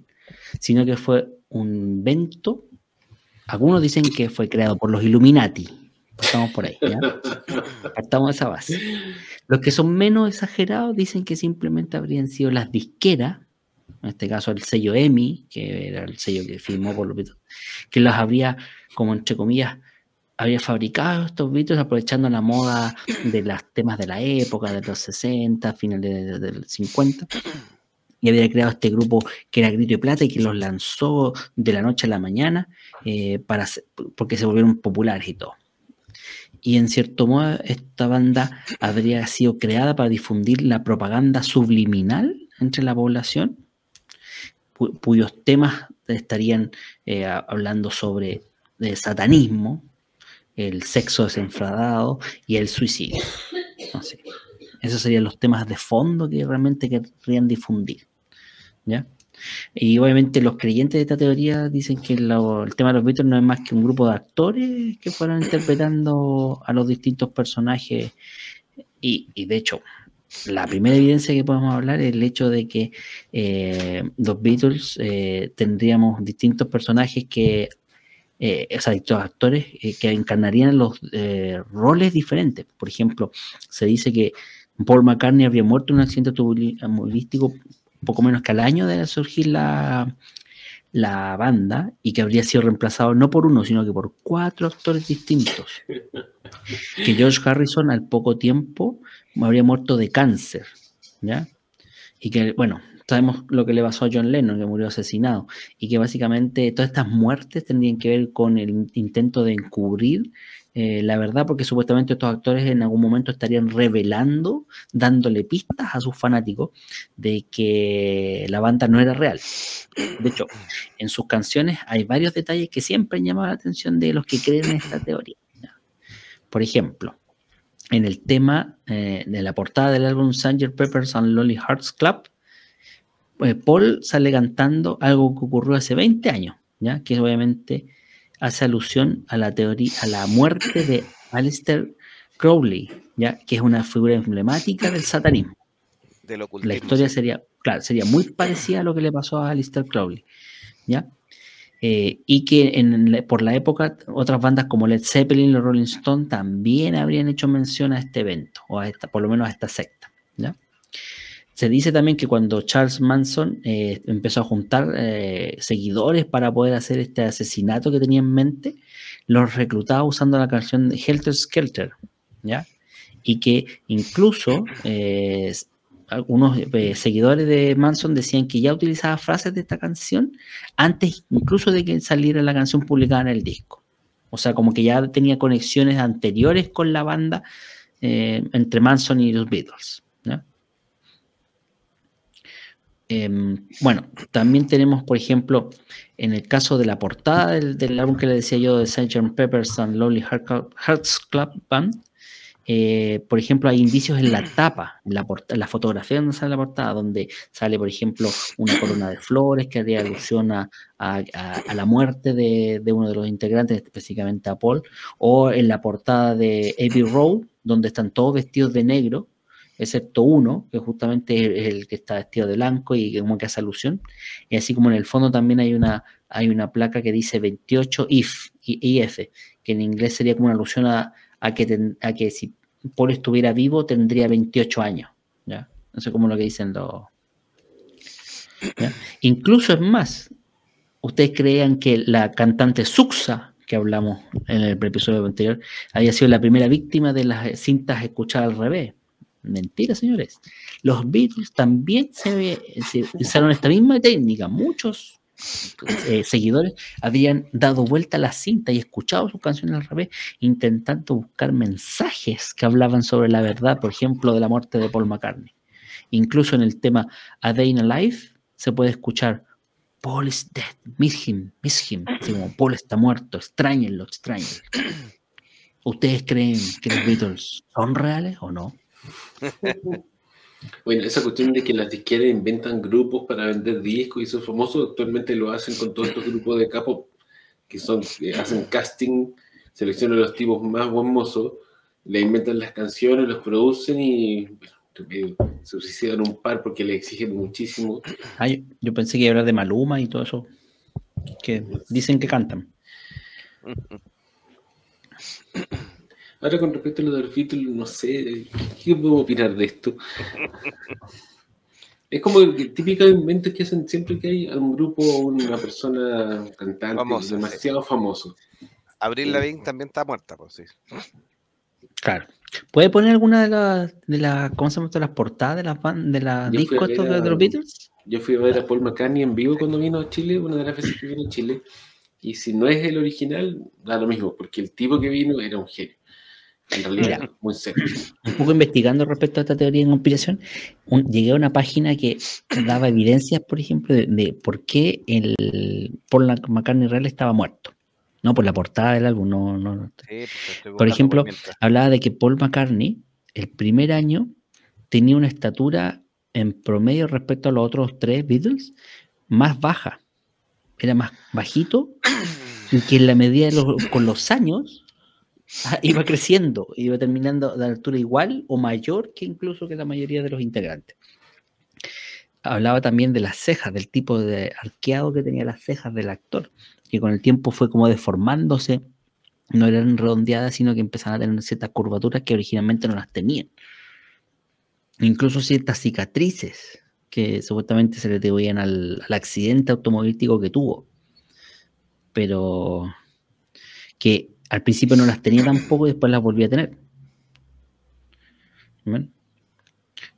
sino que fue un invento. Algunos dicen que fue creado por los Illuminati, Partamos por ahí, ¿ya? Partamos de esa base. Los que son menos exagerados dicen que simplemente habrían sido las disqueras, en este caso el sello EMI, que era el sello que firmó por los Beatles, que los habría, como entre comillas, habría fabricado estos Beatles aprovechando la moda de los temas de la época, de los 60, finales del 50, y había creado este grupo que era Grito y Plata y que los lanzó de la noche a la mañana eh, para, porque se volvieron populares y todo y en cierto modo esta banda habría sido creada para difundir la propaganda subliminal entre la población, cuyos temas estarían eh, hablando sobre el satanismo, el sexo desenfadado y el suicidio. Esos serían los temas de fondo que realmente querrían difundir. ¿Ya? Y obviamente los creyentes de esta teoría dicen que el tema de los Beatles no es más que un grupo de actores que fueron interpretando a los distintos personajes. Y, de hecho, la primera evidencia que podemos hablar es el hecho de que eh, los Beatles eh, tendríamos distintos personajes que, eh, o sea, distintos actores que encarnarían los roles diferentes. Por ejemplo, se dice que Paul McCartney habría muerto en un accidente automovilístico poco menos que al año de surgir la, la banda y que habría sido reemplazado no por uno, sino que por cuatro actores distintos. Que George Harrison al poco tiempo habría muerto de cáncer, ¿ya? Y que, bueno, sabemos lo que le pasó a John Lennon, que murió asesinado, y que básicamente todas estas muertes tendrían que ver con el intento de encubrir eh, la verdad, porque supuestamente estos actores en algún momento estarían revelando, dándole pistas a sus fanáticos de que la banda no era real. De hecho, en sus canciones hay varios detalles que siempre han llamado la atención de los que creen en esta teoría. Por ejemplo, en el tema eh, de la portada del álbum Sanger Peppers and Lolly Hearts Club, eh, Paul sale cantando algo que ocurrió hace 20 años, ¿ya? que obviamente hace alusión a la teoría, a la muerte de Aleister Crowley, ¿ya? que es una figura emblemática del satanismo. la historia sería, claro, sería muy parecida a lo que le pasó a Aleister Crowley, ¿ya? Eh, y que por la época otras bandas como Led Zeppelin los Rolling Stones también habrían hecho mención a este evento, o a esta, por lo menos a esta secta, ¿ya? Se dice también que cuando Charles Manson eh, empezó a juntar eh, seguidores para poder hacer este asesinato que tenía en mente, los reclutaba usando la canción Helter Skelter, ¿ya? Y que incluso eh, algunos seguidores de Manson decían que ya utilizaba frases de esta canción antes incluso de que saliera la canción publicada en el disco. O sea, como que ya tenía conexiones anteriores con la banda entre Manson y los Beatles. Em, bueno, también tenemos, por ejemplo, en el caso de la portada del, álbum que le decía yo de Sgt. Peppers and Lonely Hearts Club Band, eh, por ejemplo, hay indicios en la tapa, en la, la fotografía donde sale la portada, donde sale, por ejemplo, una corona de flores que haría alusión a, la muerte de, uno de los integrantes, específicamente a Paul, o en la portada de Abbey Road, donde están todos vestidos de negro, excepto uno, que justamente es el que está vestido de blanco y como que hace alusión. Y así como en el fondo también hay una, hay una placa que dice 28 IF, IF, que en inglés sería como una alusión a, que, a que si Paul estuviera vivo tendría 28 años. ¿ya? No sé cómo lo que dicen los... Incluso es más, ustedes creían que la cantante Suxa, que hablamos en el episodio anterior, había sido la primera víctima de las cintas escuchadas al revés. Mentira, señores. Los Beatles también se, usaron esta misma técnica. Muchos eh, seguidores habían dado vuelta a la cinta y escuchado sus canciones al revés, intentando buscar mensajes que hablaban sobre la verdad, por ejemplo, de la muerte de Paul McCartney. Incluso en el tema A Day in a Life se puede escuchar Paul is dead, miss him, miss him. como Paul está muerto, extrañenlo, extrañenlo. ¿Ustedes creen que los Beatles son reales o no? Bueno, esa cuestión de que las disqueras inventan grupos para vender discos y son famosos, actualmente lo hacen con todos estos grupos de capos que son, hacen casting, seleccionan los tipos más famosos, le inventan las canciones, los producen y se suicidan un par porque le exigen muchísimo. yo pensé que iba a hablar de Maluma y todo eso, que dicen que cantan. Ahora con respecto a lo del Beatles, no sé, ¿qué puedo opinar de esto? Es como el típico invento que hacen siempre que hay un grupo o una persona cantante demasiado famoso. Abril Lavigne también está muerta, pues sí. Claro. ¿Puede poner alguna de las, de la, ¿cómo se llama? las portadas de las de la discos de los Beatles? Yo fui a ver a Paul McCartney en vivo cuando vino a Chile, una de las veces que vino a Chile. Y si no es el original, da lo mismo, porque el tipo que vino era un genio. En realidad, muy serio. Un poco investigando respecto a esta teoría de conspiración, llegué a una página que daba evidencias, por ejemplo, de, por qué el Paul McCartney real estaba muerto. No, por la portada del álbum, no. no, pues, por ejemplo, hablaba de que Paul McCartney, el primer año, tenía una estatura en promedio respecto a los otros tres Beatles más baja. Era más bajito y que en la medida de los, con los años iba creciendo, iba terminando de altura igual o mayor que incluso que la mayoría de los integrantes. Hablaba también de las cejas, del tipo de arqueado que tenía las cejas del actor, que con el tiempo fue como deformándose, no eran redondeadas, sino que empezaban a tener ciertas curvaturas que originalmente no las tenían. Incluso ciertas cicatrices que supuestamente se le atribuían al, al accidente automovilístico que tuvo. Pero que al principio no las tenía tampoco y después las volví a tener.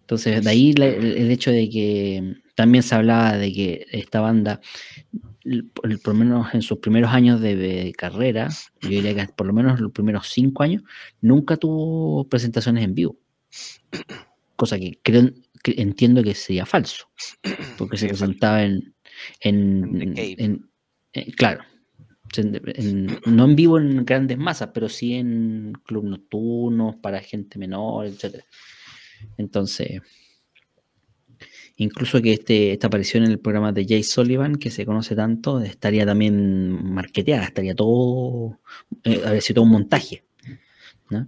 Entonces, de ahí el, hecho de que también se hablaba de que esta banda, por, lo menos en sus primeros años de, carrera, yo diría que por lo menos los primeros cinco años, nunca tuvo presentaciones en vivo. Cosa que creo, entiendo que sería falso, porque se presentaba en, en claro, no en vivo en grandes masas, pero sí en club nocturnos, para gente menor, etc. Entonces, incluso que este, esta aparición en el programa de Jay Sullivan, que se conoce tanto, estaría también marketeada, estaría todo, eh, habría sido todo un montaje. ¿no?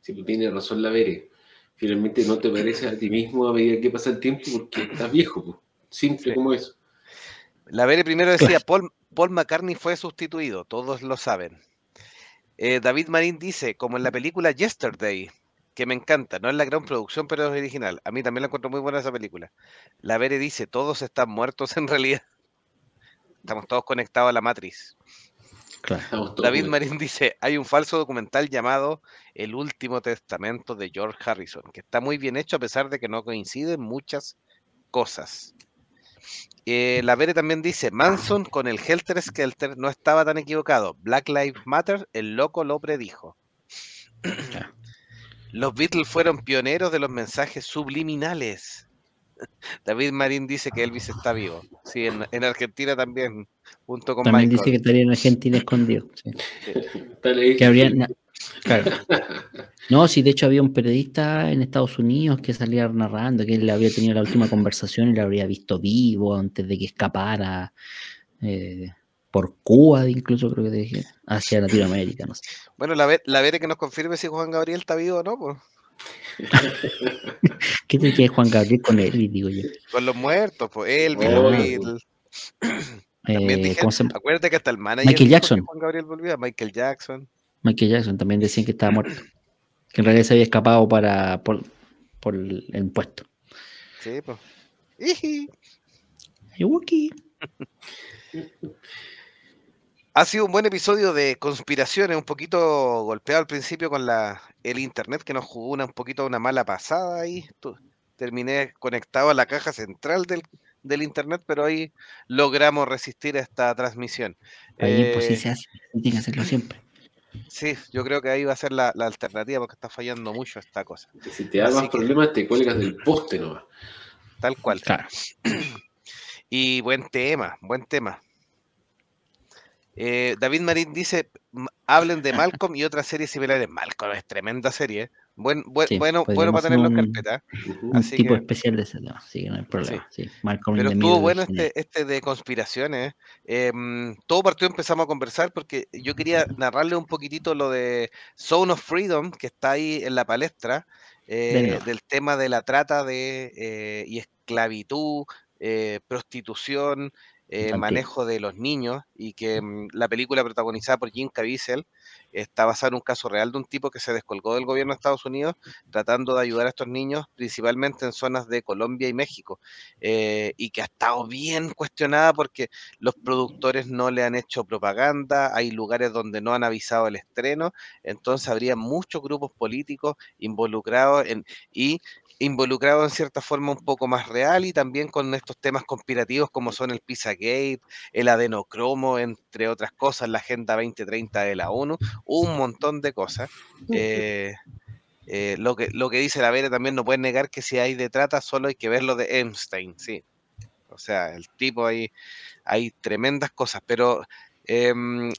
Sí, pues tiene razón la Vere. Finalmente no te parece a ti mismo a medida que pasa el tiempo porque estás viejo, pues. simple como eso. La Vere primero decía, Paul, Paul, McCartney fue sustituido, todos lo saben. Eh, David Marín dice, como en la película Yesterday, que me encanta, no es la gran producción, pero es original. A mí también la encuentro muy buena esa película. La Vere dice, todos están muertos en realidad. Estamos todos conectados a la matriz. David Marín dice, hay un falso documental llamado El último testamento de George Harrison, que está muy bien hecho a pesar de que no coinciden muchas cosas. Eh, la Vere también dice, Manson con el Helter Skelter no estaba tan equivocado. Black Lives Matter, el loco lo predijo. Los Beatles fueron pioneros de los mensajes subliminales. David Marín dice que Elvis está vivo. Sí, en, Argentina también, junto con también dice que estaría en Argentina escondido. Que habría, No, sí, de hecho había un periodista en Estados Unidos que salía narrando que él había tenido la última conversación y lo habría visto vivo antes de que escapara eh, por Cuba, incluso creo que dije, hacia Latinoamérica, no sé. Bueno, la, la Vere que nos confirme si Juan Gabriel está vivo o no, pues. ¿Qué te quiere Juan Gabriel con él, digo yo? Con los muertos, pues él, oh. Eh, acuérdate que hasta el manager Michael Jackson. Juan Gabriel volvía, Michael Jackson. Michael Jackson también decían que estaba muerto. Que en realidad se había escapado para, por, por el impuesto. Sí, pues. Ha sido un buen episodio de conspiraciones, un poquito golpeado al principio con la, el internet que nos jugó una, un poquito una mala pasada ahí. Terminé conectado a la caja central del, del internet, pero ahí logramos resistir esta transmisión. Ahí pues sí eh, se hace, tiene que hacerlo siempre. Sí, yo creo que ahí va a ser la, alternativa porque está fallando mucho esta cosa. si te da más problemas, te cuelgas del poste nomás. Tal cual. Y buen tema, buen tema. Eh, David Marín dice, hablen de Malcolm y otras series similares. Malcolm es tremenda serie. Buen, bueno, bueno para tenerlo en carpeta. Un tipo especial de ese tema, sí, no hay problema. Pero estuvo bueno este, este de conspiraciones. Em, todo partido empezamos a conversar porque yo quería narrarle un poquitito lo de Zone of Freedom, que está ahí en la palestra, eh, del tema de la trata de eh, y esclavitud, eh, manejo de los niños, y que mm, la película protagonizada por Jim Caviezel está basada en un caso real de un tipo que se descolgó del gobierno de Estados Unidos tratando de ayudar a estos niños, principalmente en zonas de Colombia y México, eh, y que ha estado bien cuestionada porque los productores no le han hecho propaganda, hay lugares donde no han avisado el estreno, entonces habría muchos grupos políticos involucrados en, y involucrado en cierta forma un poco más real y también con estos temas conspirativos como son el El adenocromo, entre otras cosas, la Agenda 2030 de la ONU, un montón de cosas. Eh, eh, lo, que, lo que dice la Vera también no puede negar que si hay de trata, solo hay que ver lo de Einstein, sí. O sea, el tipo ahí, hay tremendas cosas, pero eh,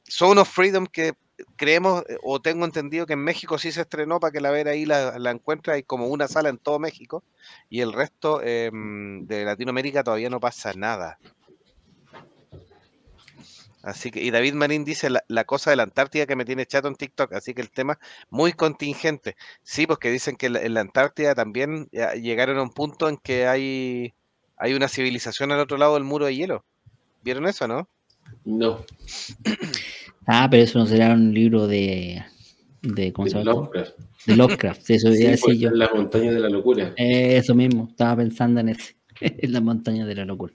Zone of Freedom que creemos eh, o tengo entendido que en México sí se estrenó para que la ver ahí la, la encuentre, hay como una sala en todo México y el resto em, de Latinoamérica todavía no pasa nada. Así que, y David Marín dice la, cosa de la Antártida que me tiene chato en TikTok, así que el tema muy contingente. Sí, porque dicen que en la, Antártida también llegaron a un punto en que hay, hay una civilización al otro lado del muro de hielo. ¿Vieron eso, no? No. Ah, pero eso no será un libro de. de ¿Cómo se llama? Lovecraft. De Lovecraft, eso sí, pues, yo. La montaña de la locura. eso mismo, estaba pensando en ese. en la montaña de la locura.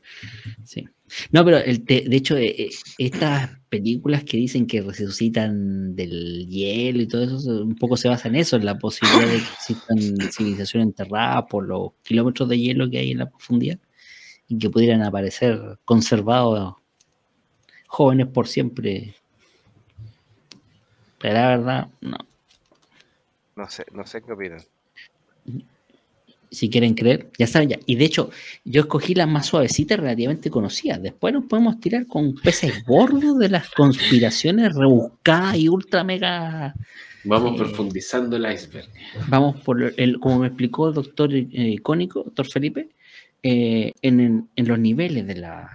Sí. No, pero el de hecho, eh, eh, estas películas que dicen que resucitan del hielo y todo eso, un poco se basa en eso, en la posibilidad de que existan civilizaciones enterradas por los kilómetros de hielo que hay en la profundidad y que pudieran aparecer conservados jóvenes por siempre pero la verdad, no. No sé, no sé qué opinan. Si quieren creer, ya saben ya. Y de hecho, yo escogí las más suavecitas relativamente conocidas. Después nos podemos tirar con peces gordos de las conspiraciones rebuscadas y ultra mega. Vamos eh, profundizando el iceberg. Vamos por el, como me explicó el doctor eh, icónico, doctor Felipe, eh, en, en los niveles de la,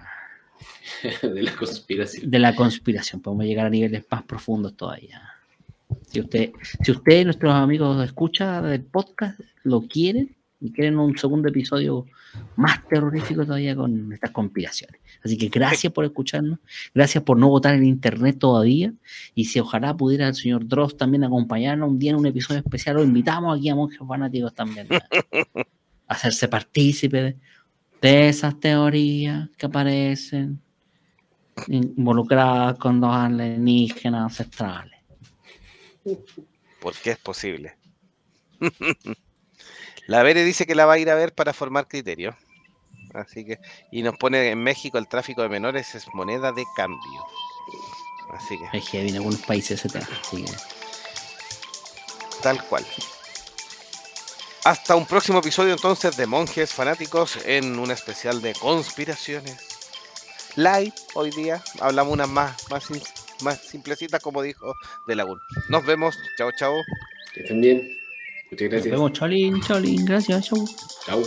de la conspiración. De la conspiración. Podemos llegar a niveles más profundos todavía. Si usted, si usted, nuestros amigos escucha del podcast, lo quieren y quieren un segundo episodio más terrorífico todavía con estas conspiraciones. Así que gracias por escucharnos, gracias por no votar en internet todavía. Y si ojalá pudiera el señor Dross también acompañarnos un día en un episodio especial, lo invitamos aquí a monjes fanáticos también a hacerse partícipe de esas teorías que aparecen involucradas con los alienígenas ancestrales. Porque es posible. la Vere dice que la va a ir a ver para formar criterio. Así que, y nos pone en México el tráfico de menores es moneda de cambio. Así que. Es que en algunos países ese tema, Tal cual. Hasta un próximo episodio entonces de Monjes Fanáticos en un especial de conspiraciones. Live hoy día. Hablamos unas más, más, más simplecitas como dijo De Lagún. Nos vemos. Chao, chao. Que estén bien. Muchas gracias. Nos vemos, Cholín, Cholín. Gracias, chao. Chao.